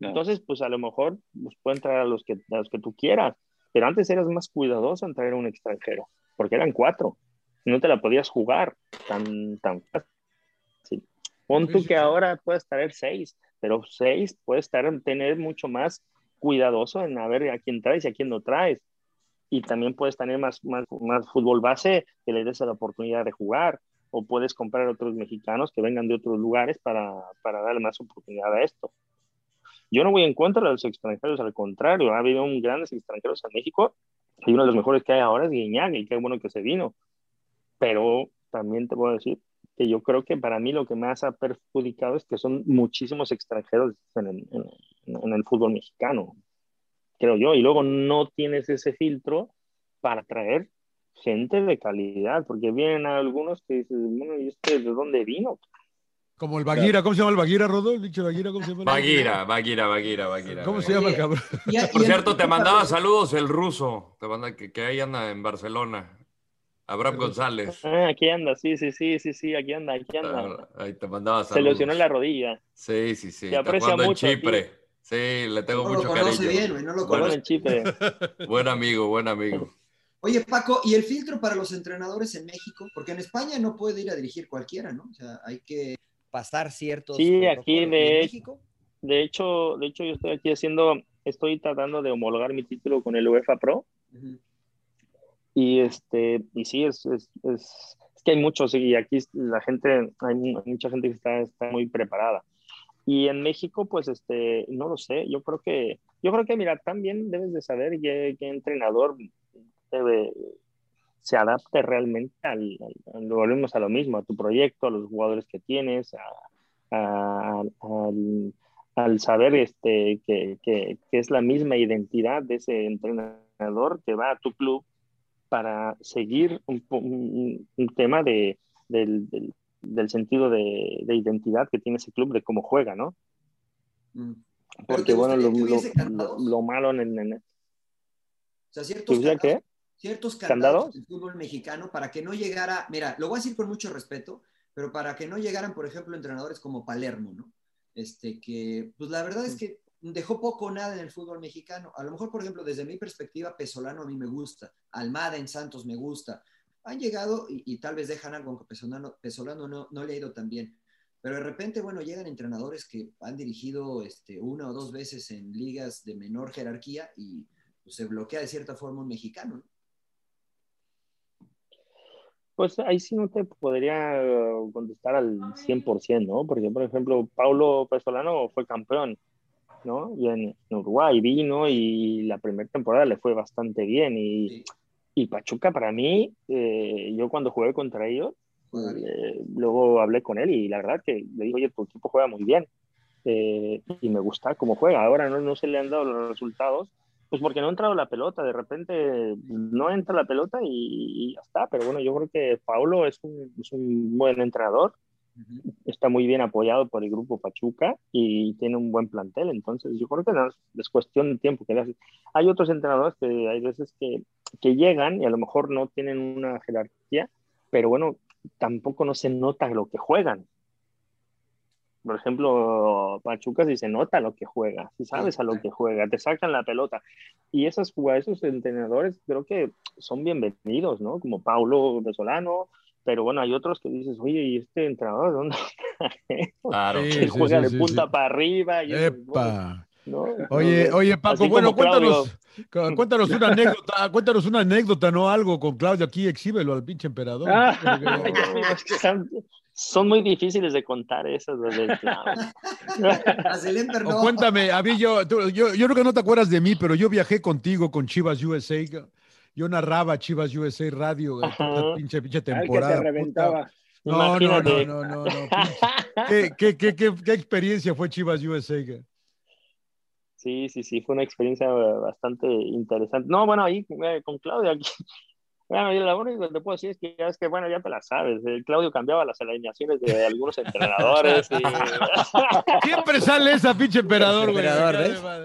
Entonces, pues a lo mejor pues, pueden traer a los, que, a los que tú quieras. Pero antes eras más cuidadoso en traer a un extranjero, porque eran cuatro. No te la podías jugar tan, tan fácil. Pon tú que ahora puedes traer seis, pero seis puedes estar, tener mucho más cuidadoso en a ver a quién traes y a quién no traes. Y también puedes tener más, más, más fútbol base que le des la oportunidad de jugar. O puedes comprar otros mexicanos que vengan de otros lugares para, para darle más oportunidad a esto. Yo no voy en contra de los extranjeros, al contrario, ha habido un grandes extranjeros en México y uno de los mejores que hay ahora es Guiñaga y qué bueno que se vino. Pero también te puedo decir que yo creo que para mí lo que más ha perjudicado es que son muchísimos extranjeros en en, en el fútbol mexicano, creo yo, y luego no tienes ese filtro para traer gente de calidad, porque vienen algunos que dices, bueno, ¿y este de dónde vino? Como el Baguira, ¿cómo se llama el Baguira, Rodolfo? ¿El dicho Baguira, ¿cómo se llama? Baguira, Baguira, Baguira, Baguira. ¿Cómo se llama el cabrón? Por cierto, te mandaba saludos el ruso, te manda que, que ahí anda en Barcelona. Abraham González. Ah, aquí anda, sí, sí, sí, sí, sí, aquí anda, aquí anda. Ahí te mandaba saludos. Se lesionó la rodilla. Sí, sí, sí. Te aprecia mucho. en Chipre. Sí, le tengo No lo mucho conoce cariño. bien, güey, no lo Buen- conoce. en Chipre. Buen amigo, buen amigo. Oye, Paco, ¿y el filtro para los entrenadores en México? Porque en España no puede ir a dirigir cualquiera, ¿no? O sea, hay que pasar ciertos. Sí, aquí protocolos. ¿Y en de, México? de hecho, de hecho yo estoy aquí haciendo, estoy tratando de homologar mi título con el UEFA Pro y este, y sí, es, es, es, es que hay muchos y aquí la gente, hay mu- mucha gente que está, está muy preparada. Y en México, pues, este, no lo sé, yo creo que, yo creo que, mira, también debes de saber qué, qué entrenador debe, se adapte realmente al, volvemos a lo mismo, a tu proyecto, a los jugadores que tienes, al, al saber este, que, que, es la misma identidad de ese entrenador que va a tu club para seguir un, un- un tema de, del- del sentido de, de identidad que tiene ese club, de cómo juega, ¿no? Mm. ¿Pero Porque, bueno, lo, lo- lo malo en, en- O sea, ciertos ¿Tú decías candados, qué? ciertos ¿Candados? candados del fútbol mexicano para que no llegara, mira, lo voy a decir con mucho respeto, pero para que no llegaran, por ejemplo, entrenadores como Palermo, ¿no? Este, que, pues la verdad es que dejó poco o nada en el fútbol mexicano. A lo mejor, por ejemplo, desde mi perspectiva, Pesolano a mí me gusta, Almada en Santos me gusta. Han llegado y, y tal vez dejan algo, aunque Pesolano, Pesolano no, no le ha ido tan bien. Pero de repente, bueno, llegan entrenadores que han dirigido este, una o dos veces en ligas de menor jerarquía y pues, se bloquea de cierta forma un mexicano. ¿no? Pues ahí sí no te podría eh, contestar al 100%, ¿no? Porque, por ejemplo, Paulo Pesolano fue campeón, ¿no? Y en, en Uruguay vino y la primera temporada le fue bastante bien. Y, Sí. Y Pachuca, para mí, eh, yo cuando jugué contra ellos, eh, luego hablé con él y la verdad que le digo, oye, tu equipo juega muy bien. Eh, y me gusta cómo juega. Ahora no, no se le han dado los resultados, pues porque no ha entrado la pelota. De repente no entra la pelota y, y ya está. Pero bueno, yo creo que Paulo es un, es un buen entrenador. Está muy bien apoyado por el grupo Pachuca y tiene un buen plantel. Entonces, yo creo que no es, es cuestión de tiempo que le hace. Hay otros entrenadores que hay veces que, que llegan y a lo mejor no tienen una jerarquía, pero bueno, tampoco no se nota lo que juegan. Por ejemplo, Pachuca sí se nota lo que juega, si sabes a lo que juega, te sacan la pelota. Y jugadas, esos entrenadores creo que son bienvenidos, ¿no? Como Paulo Vesolano, pero bueno, hay otros que dices, oye, ¿y este entrenador dónde Claro. Sí, que sí, juega sí, de sí, punta sí. para arriba? Y Epa. ¿no? Oye, No, oye, Paco, bueno, cuéntanos, cu- cuéntanos una anécdota, cuéntanos una anécdota, no algo con Claudio aquí, exhíbelo al pinche emperador. Ah, no, es que son, son muy difíciles de contar esas del no. cuéntame, a mí yo, tú- yo, yo creo que no te acuerdas de mí, pero yo viajé contigo con Chivas USA. Yo narraba Chivas USA Radio, Ajá. pinche, pinche que temporada. te puta. reventaba. No, no, no, no, no, no. ¿Qué, qué, qué, qué, experiencia fue Chivas USA? Sí, sí, sí, fue una experiencia bastante interesante. No, bueno, ahí eh, con Claudio, aquí, bueno, yo lo único que te puedo decir es que, ya es que bueno, ya te la sabes. El Claudio cambiaba las alineaciones de algunos entrenadores. y- Siempre sale esa pinche emperador.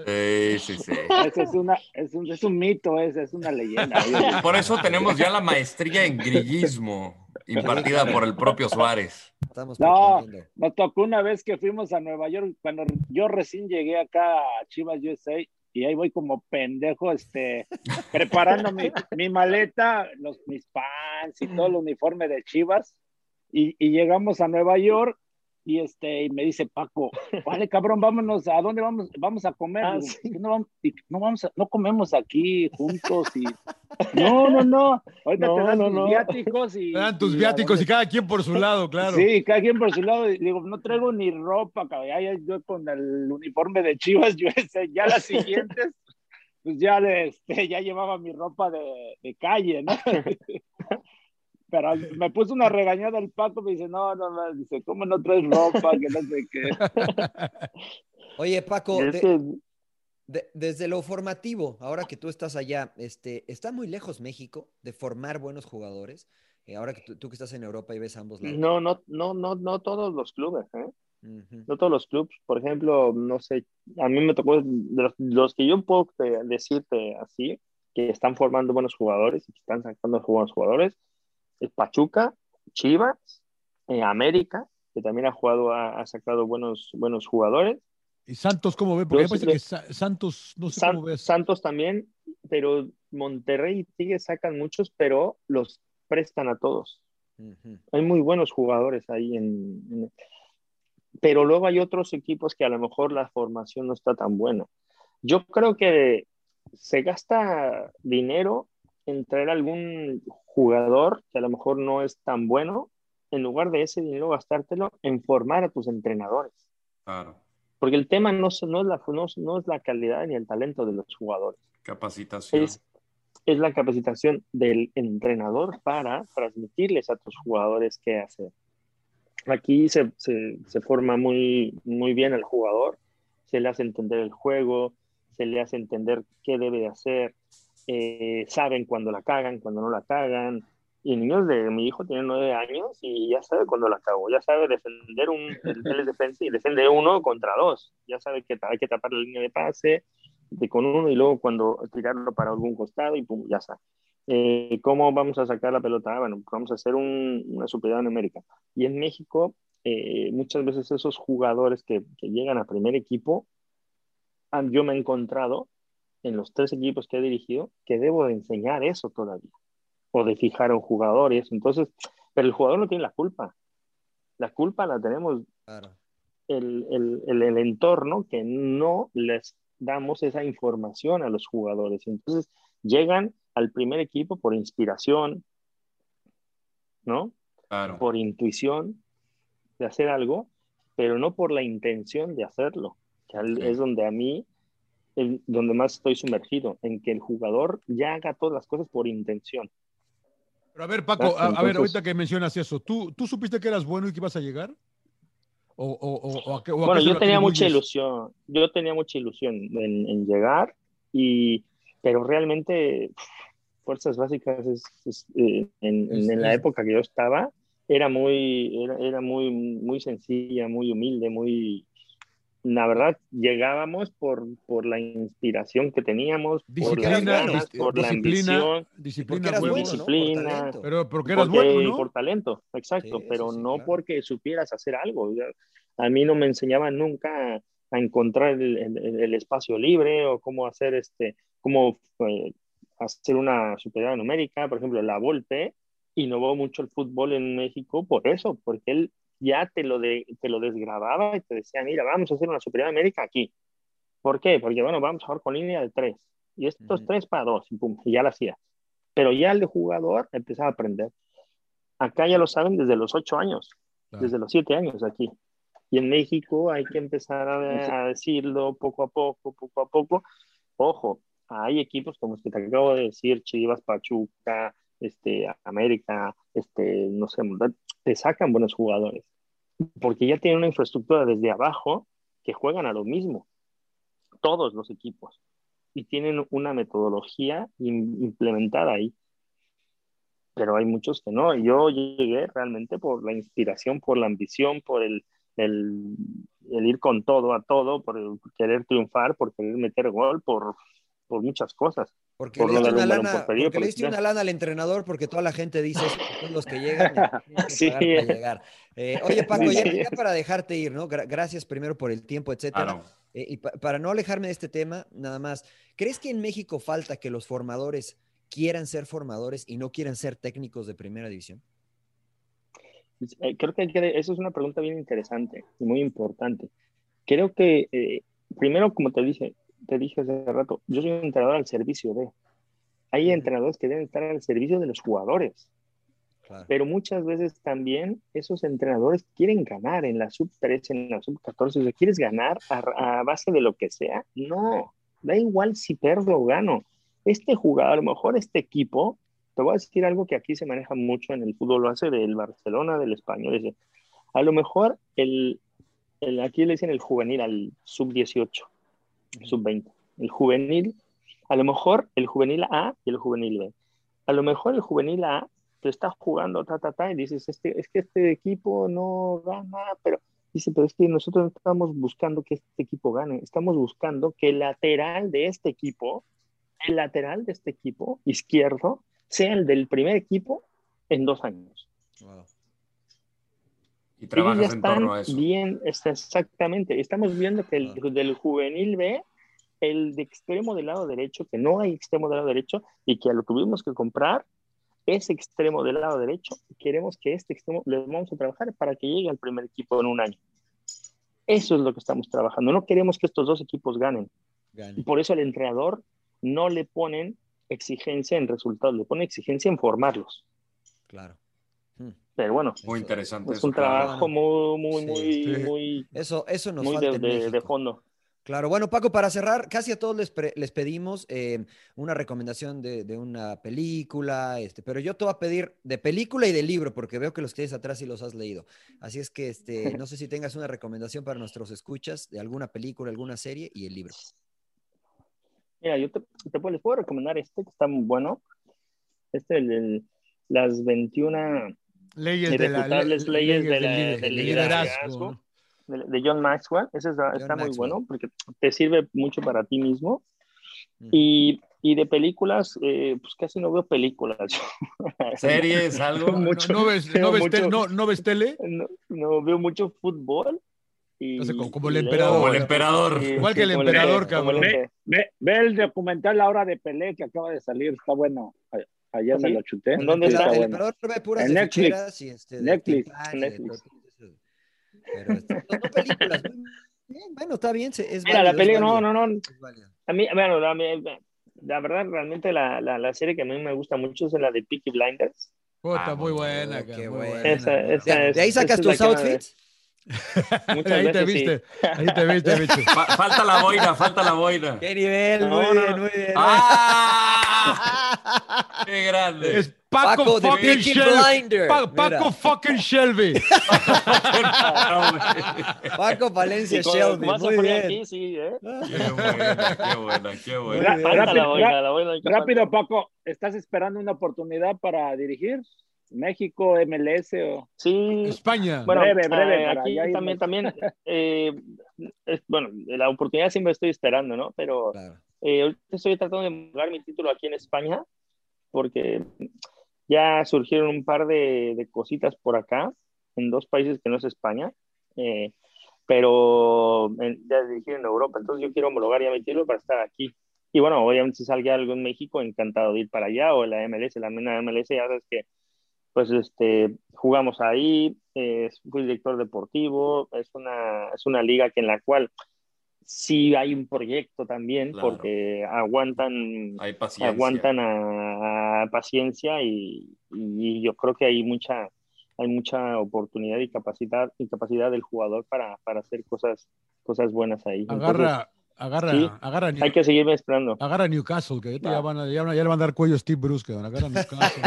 Sí, sí, sí. Ese es, una, es, un, es un mito, ese es una leyenda. Por eso tenemos ya la maestría en grillismo. impartida por el propio Suárez. Estamos No, nos tocó una vez que fuimos a Nueva York, cuando yo recién llegué acá a Chivas USA, y ahí voy como pendejo, este, preparando mi, maleta, los, mis pants y todo el uniforme de Chivas, y llegamos a Nueva York, y este, y me dice Paco, vale cabrón, vámonos, ¿a dónde vamos? Vamos a comer. Ah, sí. "¿Qué no, vamos, y no vamos a- no comemos aquí juntos y no, no, no, ahorita No, te dan no, tus no. viáticos y Te dan tus y viáticos y cada quien por su lado, claro. Sí, cada quien por su lado. Y Digo, no traigo ni ropa, cabrón. Yo con el uniforme de Chivas USA, ya las siguientes, pues ya, le- este, ya llevaba mi ropa de, de calle, ¿no? Pero me puso una regañada el Paco, me dice, no, no, no, dice, ¿cómo no traes ropa? Que no sé qué. Oye, Paco, Es de- de- desde lo formativo, ahora que tú estás allá, este, ¿está muy lejos México de formar buenos jugadores? Eh, ahora que tú, tú que estás en Europa y ves ambos lados. no, no, no, no, no todos los clubes, ¿eh? Ujú. No todos los clubes, por ejemplo, no sé, a mí me tocó, de los, los que yo puedo eh, decirte así, que están formando buenos jugadores y que están sacando buenos jugadores, es Pachuca, Chivas, eh, América, que también ha jugado, ha, ha sacado buenos, buenos jugadores, ¿Y Santos cómo ve? Porque me Los- parece los- que Sa- Santos, no sé San- cómo ves. Santos también, pero Monterrey y Tigres sacan muchos, pero los prestan a todos. Hay muy buenos jugadores ahí en, en- Pero luego hay otros equipos que a lo mejor la formación no está tan buena. Yo creo que se gasta dinero en traer algún jugador que a lo mejor no es tan bueno, en lugar de ese dinero gastártelo en formar a tus entrenadores. Claro. Porque el tema no, es- no, es la, no, es- no es la calidad ni el talento de los jugadores Capacitación. es, es la capacitación del entrenador para transmitirles a tus jugadores qué hacer. Aquí se, se, se forma muy, muy bien el jugador, se le hace entender el juego, se le hace entender qué debe de hacer, eh, saben cuando la cagan, cuando no la cagan. Y niños de mi hijo tiene nueve años y ya sabe cuando la cago, ya sabe defender un, es defensa y defiende uno contra dos, ya sabe que hay que tapar la línea de pase, de con uno y luego cuando tirarlo para algún costado y pum, ya está. Eh, ¿Cómo vamos a sacar la pelota? Ah, bueno, vamos a hacer un- una superioridad numérica. Y en México, eh, muchas veces esos jugadores que, que llegan a primer equipo, yo me he encontrado en los tres equipos que he dirigido que debo de enseñar eso todavía, o de fijar a un jugador y eso. Entonces, pero el jugador no tiene la culpa. La culpa la tenemos Claro. el, el, el, el entorno que no les damos esa información a los jugadores. Entonces llegan al primer equipo por inspiración, ¿no? Claro. Por intuición de hacer algo, pero no por la intención de hacerlo, que al- Sí. es donde a mí, el- donde más estoy sumergido, en que el jugador ya haga todas las cosas por intención. Pero a ver, Paco, Ah, a, a ver, entonces- ahorita que mencionas eso, ¿tú, ¿tú supiste que eras bueno y que ibas a llegar? ¿O, o, o- a qué, o a Bueno, qué yo tenía mucha ilusión, yo tenía mucha ilusión en, en llegar, y, pero realmente Fuerzas Básicas es, es, eh, en, Es- en la época que yo estaba era muy, era, era muy, muy sencilla, muy humilde, muy... La verdad, llegábamos por, por la inspiración que teníamos, por las Disciplina, ganas, dis- por la disciplina, ambición, disciplina, Porque bueno, ¿no? Por disciplina, talento. Pero porque eras porque- bueno, ¿no? Por talento, exacto, Sí, pero sí, no claro. porque supieras hacer algo. A mí no me enseñaban nunca a encontrar el, el- el espacio libre o cómo hacer este, cómo eh, hacer una superioridad numérica. Por ejemplo, la Volpe innovó mucho el fútbol en México por eso, porque él ya te lo, de, te lo desgrababa y te decía, mira, vamos a hacer una superioridad numérica aquí. ¿Por qué? Porque, bueno, vamos a jugar con línea de tres. Y estos Ujú. tres para dos, y pum, y ya la hacía. Pero ya el jugador empezaba a aprender. Acá ya lo saben desde los ocho años, Claro. desde los siete años aquí. Y en México hay que empezar a, a decirlo poco a poco, poco a poco. Ojo, hay equipos como los que te acabo de decir, Chivas, Pachuca, este, América, este, no sé, te sacan buenos jugadores. Porque ya tienen una infraestructura desde abajo que juegan a lo mismo. Todos los equipos. Y tienen una metodología im- implementada ahí pero hay muchos que no. Yo llegué realmente por la inspiración, por la ambición, por el, el, el ir con todo a todo, por el querer triunfar, por querer meter gol, por, por muchas cosas. Porque por le diste una lana, por le diste una lana al entrenador porque toda la gente dice son los que llegan y tienen que Sí. pagar para llegar. Eh, oye, Paco, ya, Sí. ya para dejarte ir, ¿no? Gra- gracias primero por el tiempo, etcétera. Eh, y pa- para no alejarme de este tema, nada más, ¿crees que en México falta que los formadores quieran ser formadores y no quieran ser técnicos de primera división? Eh, Creo que, hay que- eso es una pregunta bien interesante y muy importante. Creo que, eh, primero, como te dije, te dije hace rato, yo soy un entrenador al servicio de. Hay entrenadores que deben estar al servicio de los jugadores, Claro. pero muchas veces también esos entrenadores quieren ganar en la sub 13, en la sub 14. O sea, ¿quieres ganar a, a base de lo que sea? No, da igual si pierdo o gano. Este jugador, a lo mejor este equipo, te voy a decir algo que aquí se maneja mucho en el fútbol, lo hace del Barcelona, del español. a lo mejor el, el- aquí le dicen el juvenil al sub 18, sub 20. El juvenil, a lo mejor el juvenil A y el juvenil B. A lo mejor el juvenil A te está jugando, ta, ta, ta, y dices, este, es que este equipo no gana, pero dice, pero es que nosotros no estamos buscando que este equipo gane, estamos buscando que el lateral de este equipo, el lateral de este equipo izquierdo, sea el del primer equipo en dos años. Wow. Y Ellos trabajas ya en están torno a eso. bien, exactamente. Estamos viendo que el del juvenil B, el de extremo del lado derecho, que no hay extremo del lado derecho y que lo tuvimos que comprar, ese extremo del lado derecho, queremos que este extremo le vamos a trabajar para que llegue al primer equipo en un año. Eso es lo que estamos trabajando. No queremos que estos dos equipos ganen. Y por eso al entrenador no le ponen exigencia en resultados, le ponen exigencia en formarlos. Claro. Pero bueno, Muy interesante. es eso, un claro. trabajo muy, muy, Sí. muy, Sí. muy, Eso, eso nos muy falta de, fondo. Claro, bueno, Paco, para cerrar, casi a todos les, pre- les pedimos eh, una recomendación de, de una película, este, pero yo te voy a pedir de película y de libro, porque veo que los que tienes atrás sí los has leído. Así es que este, no sé si tengas una recomendación para nuestros escuchas de alguna película, alguna serie y el libro. Mira, yo te, te puedo- les puedo recomendar este que está muy bueno. Este, el, el- las 21 Leyes de la irrefutables le- leyes, de la- lider- del liderazgo, liderazgo ¿no? de, de John Maxwell. Ese está, está muy Maxwell. bueno porque te sirve mucho para ti mismo. Y, y de películas, eh, pues casi no veo películas. Series, algo. No, mucho, no ves, veo no, ves mucho- te- no- no ves tele? no, no veo mucho fútbol. Y, sea, como- como el emperador. Como el emperador. Sí, Igual sí, que el emperador, el cabrón. empe- Ve, ve el documental La Hora de Pelé que acaba de salir, está bueno. A- Ayer ¿Ah, me sí? lo chuté. ¿En dónde está? el bueno. emperador ve puras En Netflix. y este, de Netflix. De. Pero este, no, no películas. Bien, bueno, está bien. se- Es Mira, la válido, película, no, no, no. A mí, bueno, la, la verdad, realmente la, la, la serie que a mí me gusta mucho es la de Peaky Blinders. Puta, Ah, muy buena, qué cabrón, muy buena. buena. Esa- ¿De, esa de es- ahí sacas tus outfits? Muchas Ahí te sí. viste, ahí te viste, bicho. Falta la boina, falta la boina. ¡Qué nivel! No, muy no, bien, no. muy bien. ¡Ah! ¡Qué grande! Es Paco, fucking Shelby. Pa- Paco Mira. fucking Shelby. Paco Valencia con- Shelby, muy bien. aquí, sí, ¿eh? Qué buena, qué buena, qué buena. Rápido, Paco, ¿estás esperando una oportunidad para dirigir? ¿México, MLS o...? Sí, España. bueno, Breve, breve, eh, aquí irnos. también, también, eh, es- bueno, la oportunidad siempre estoy esperando, ¿no? Pero Claro. eh, estoy tratando de jugar mi título aquí en España, porque ya surgieron un par de, de cositas por acá, en dos países que no es España, eh, pero en- ya dirigir en Europa, entonces yo quiero homologar ya mi título para estar aquí. Y bueno, obviamente si salga algo en México, encantado de ir para allá, o la MLS, la MENA MLS, ya sabes que pues este, jugamos ahí, eh, fui director deportivo, es una, es una liga que en la cual sí hay un proyecto también, Claro. porque aguantan, Hay paciencia. aguantan a, a paciencia y, y yo creo que hay mucha, hay mucha oportunidad y capacidad, y capacidad del jugador para, para hacer cosas, cosas buenas ahí. Entonces, Agarra, agarra, sí, agarra, New- hay que seguirme esperando. agarra Newcastle, que ahorita ya, Va. van a, ya, van a- ya le van a dar cuello a Steve Bruce, cabrón. Agarra Newcastle.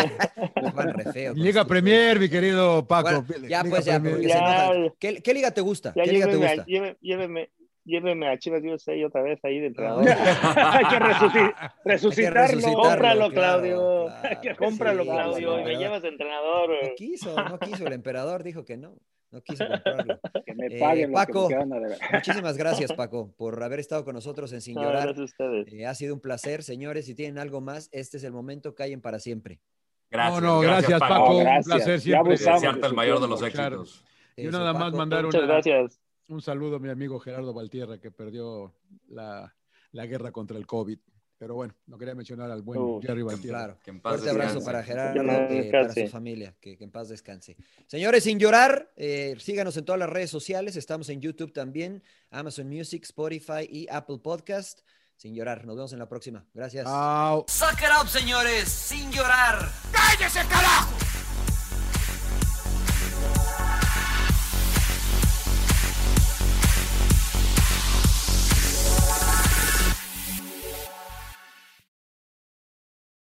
Liga Premier, mi querido Paco. Bueno, ya, Liga pues ya. ¿Qué, qué liga te gusta? Ya ¿Qué liga te gusta? lléveme, lléveme a Chivas USA otra vez ahí de entrenador. Hay que resuci- Hay que resucitarlo. resucitarlo, Cómpralo, claro, Claudio. claro. Cómpralo, Sí, Claudio, y me llevas de entrenador. No quiso, no quiso. El emperador dijo que no. No quise comprarlo. Que me Eh, paguen que me Paco, a deber. muchísimas gracias, Paco, por haber estado con nosotros en Sin No, Llorar. gracias a ustedes. Eh, ha sido un placer, señores. Si tienen algo más, este es el momento. Callen para siempre. Gracias, no, no, gracias, Paco. Un Gracias. placer Ya siempre. Desearte de el mayor de los Claro. éxitos. Yo Eso, nada más Paco. mandar Muchas una- gracias. Un saludo a mi amigo Gerardo Valtierra que perdió la, la guerra contra el COVID. Pero bueno, no quería mencionar al buen Uh, Jerry Valtierra. Claro. Que en paz Fuerte abrazo para Gerardo, eh, para su familia, que, que en paz descanse. Señores, sin llorar, eh, síganos en todas las redes sociales, estamos en YouTube también, Amazon Music, Spotify y Apple Podcast. Sin llorar, nos vemos en la próxima. Gracias. Chao. Suck it up, señores, sin llorar. ¡Cállese, carajo!